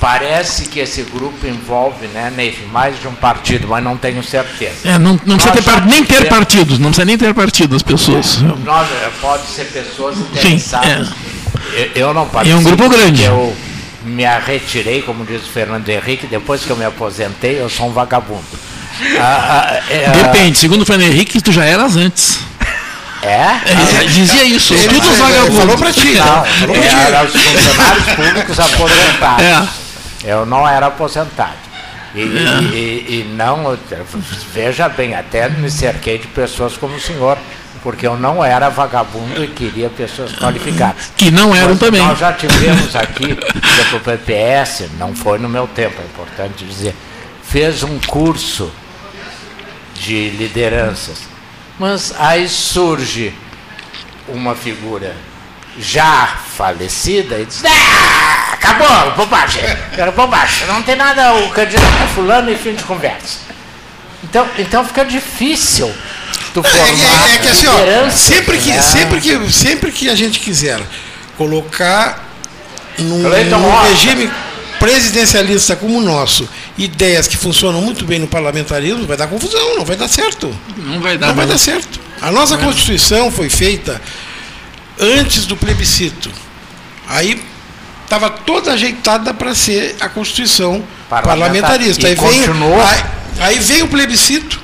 Parece que esse grupo envolve, né, Neif, mais de um partido, mas não tenho certeza. É, não, não precisa ter, nem ter partidos, não precisa nem ter partido as pessoas. É, nós, pode ser pessoas interessadas. Sim, é. eu, eu não participo. É um grupo grande. Eu, me retirei, como diz o Fernando Henrique, depois que eu me aposentei, eu sou um vagabundo. Ah, ah, é, Depende, segundo o Fernando Henrique, tu já eras antes. É? Ele dizia isso, ele, tudo vagabundo. Falou pra ti. Não, falou pra ti. Era os funcionários públicos aposentados. É. Eu não era aposentado. E, é. e, e, não, veja bem, até me cerquei de pessoas como o senhor porque eu não era vagabundo e queria pessoas qualificadas. Que não eram Mas também. Nós já tivemos aqui, o PPS, não foi no meu tempo, é importante dizer, fez um curso de lideranças. Mas aí surge uma figura já falecida e diz, ah, acabou, bobagem, era bobagem, não tem nada, o candidato é fulano e fim de conversa. Então, então fica difícil tu formar. É, é, é que assim, ó, sempre que, né? sempre, que, sempre que a gente quiser colocar num, num regime presidencialista como o nosso, ideias que funcionam muito bem no parlamentarismo, vai dar confusão, não vai dar certo. Não vai dar. Não vai dar certo. A nossa Constituição foi feita antes do plebiscito. Aí estava toda ajeitada para ser a Constituição parlamentarista. Aí veio, aí, aí veio o plebiscito,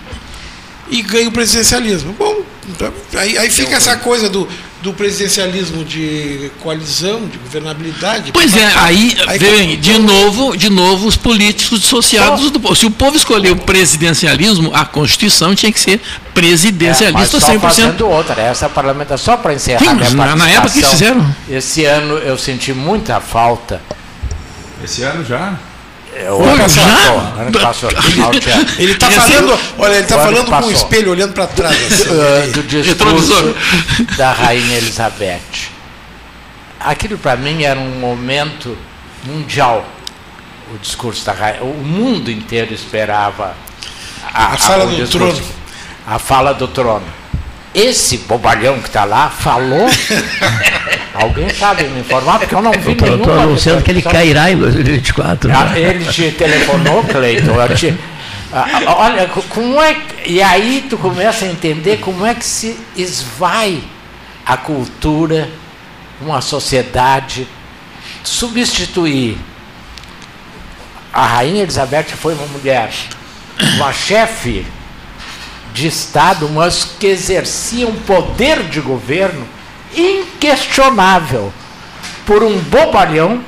e ganha o presidencialismo. Bom, então, aí, aí fica essa coisa do, do presidencialismo de coalizão, de governabilidade. Pois é, aí, aí vem de novo, de novo os políticos dissociados do povo. Se o povo escolheu o presidencialismo, a Constituição tinha que ser presidencialista é, mas só 100%. Fazendo outra, essa parlamentar só para encerrar Sim, minha na época que fizeram. Esse ano eu senti muita falta. Esse ano já? É, o ano passou, ano passou, Ele está falando, olha, ele está falando com o espelho olhando para trás. Assim, uh, do discurso da Rainha Elizabeth. Aquilo para mim era um momento mundial. o discurso da rainha. O mundo inteiro esperava a, a fala a, do discurso, trono. A fala do trono. Esse bobalhão que está lá falou. Alguém sabe me informar? Porque eu não vi nenhum. Estou anunciando que ele cairá em 2024. Ah, né? Ele te telefonou, Cleiton. Te, ah, ah, olha, como é. E aí tu começa a entender como é que se esvai a cultura, uma sociedade, substituir. A rainha Elizabeth foi uma mulher, uma chefe de Estado, mas que exercia um poder de governo inquestionável por um bobalhão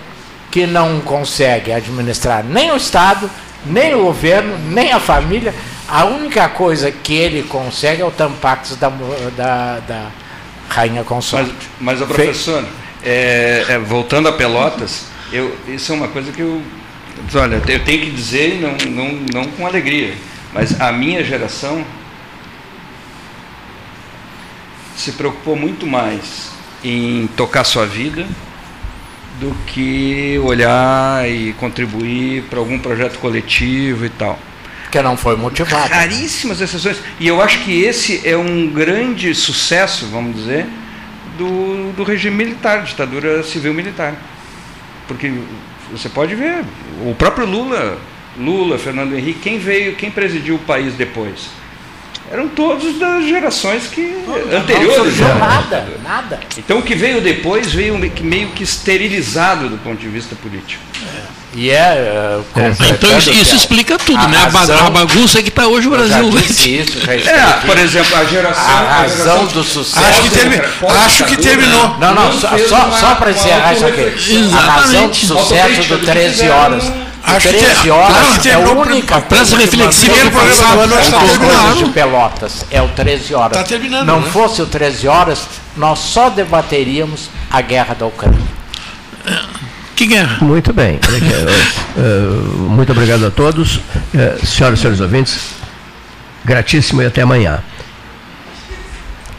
que não consegue administrar nem o Estado, nem o governo, nem a família. A única coisa que ele consegue é o tampax da, da, da rainha consorte. Mas, mas professora, é, é, voltando a Pelotas, eu, isso é uma coisa que eu. Olha, eu tenho que dizer, não, não, não com alegria, mas a minha geração se preocupou muito mais em tocar sua vida do que olhar e contribuir para algum projeto coletivo e tal. Que não foi motivado. Raríssimas exceções. E eu acho que esse é um grande sucesso, vamos dizer, do, do regime militar, ditadura civil-militar. Porque você pode ver, o próprio Lula, Lula, Fernando Henrique, quem veio, quem presidiu o país depois? Eram todos das gerações que não, anteriores. Não nada, nada. Então o que veio depois veio meio que esterilizado do ponto de vista político. É. E é, uh, então isso, isso explica tudo, a né? Razão, a bagunça que está hoje o Brasil. Já disse isso, já é, por exemplo, a geração. A razão a geração, do sucesso. Acho que, termi, acho que terminou. Não, não, só, só, só para encerrar isso aqui. Exatamente. A razão do sucesso do 13 horas Acho 13 que, horas claro, é a única prazo reflexivo do programa do ano está terminando. de Pelotas é o 13 horas. Está terminando. Não né? fosse o 13 horas, nós só debateríamos a guerra da Ucrânia. Que guerra? Muito bem. Muito obrigado a todos. Senhoras e senhores ouvintes, gratíssimo e até amanhã.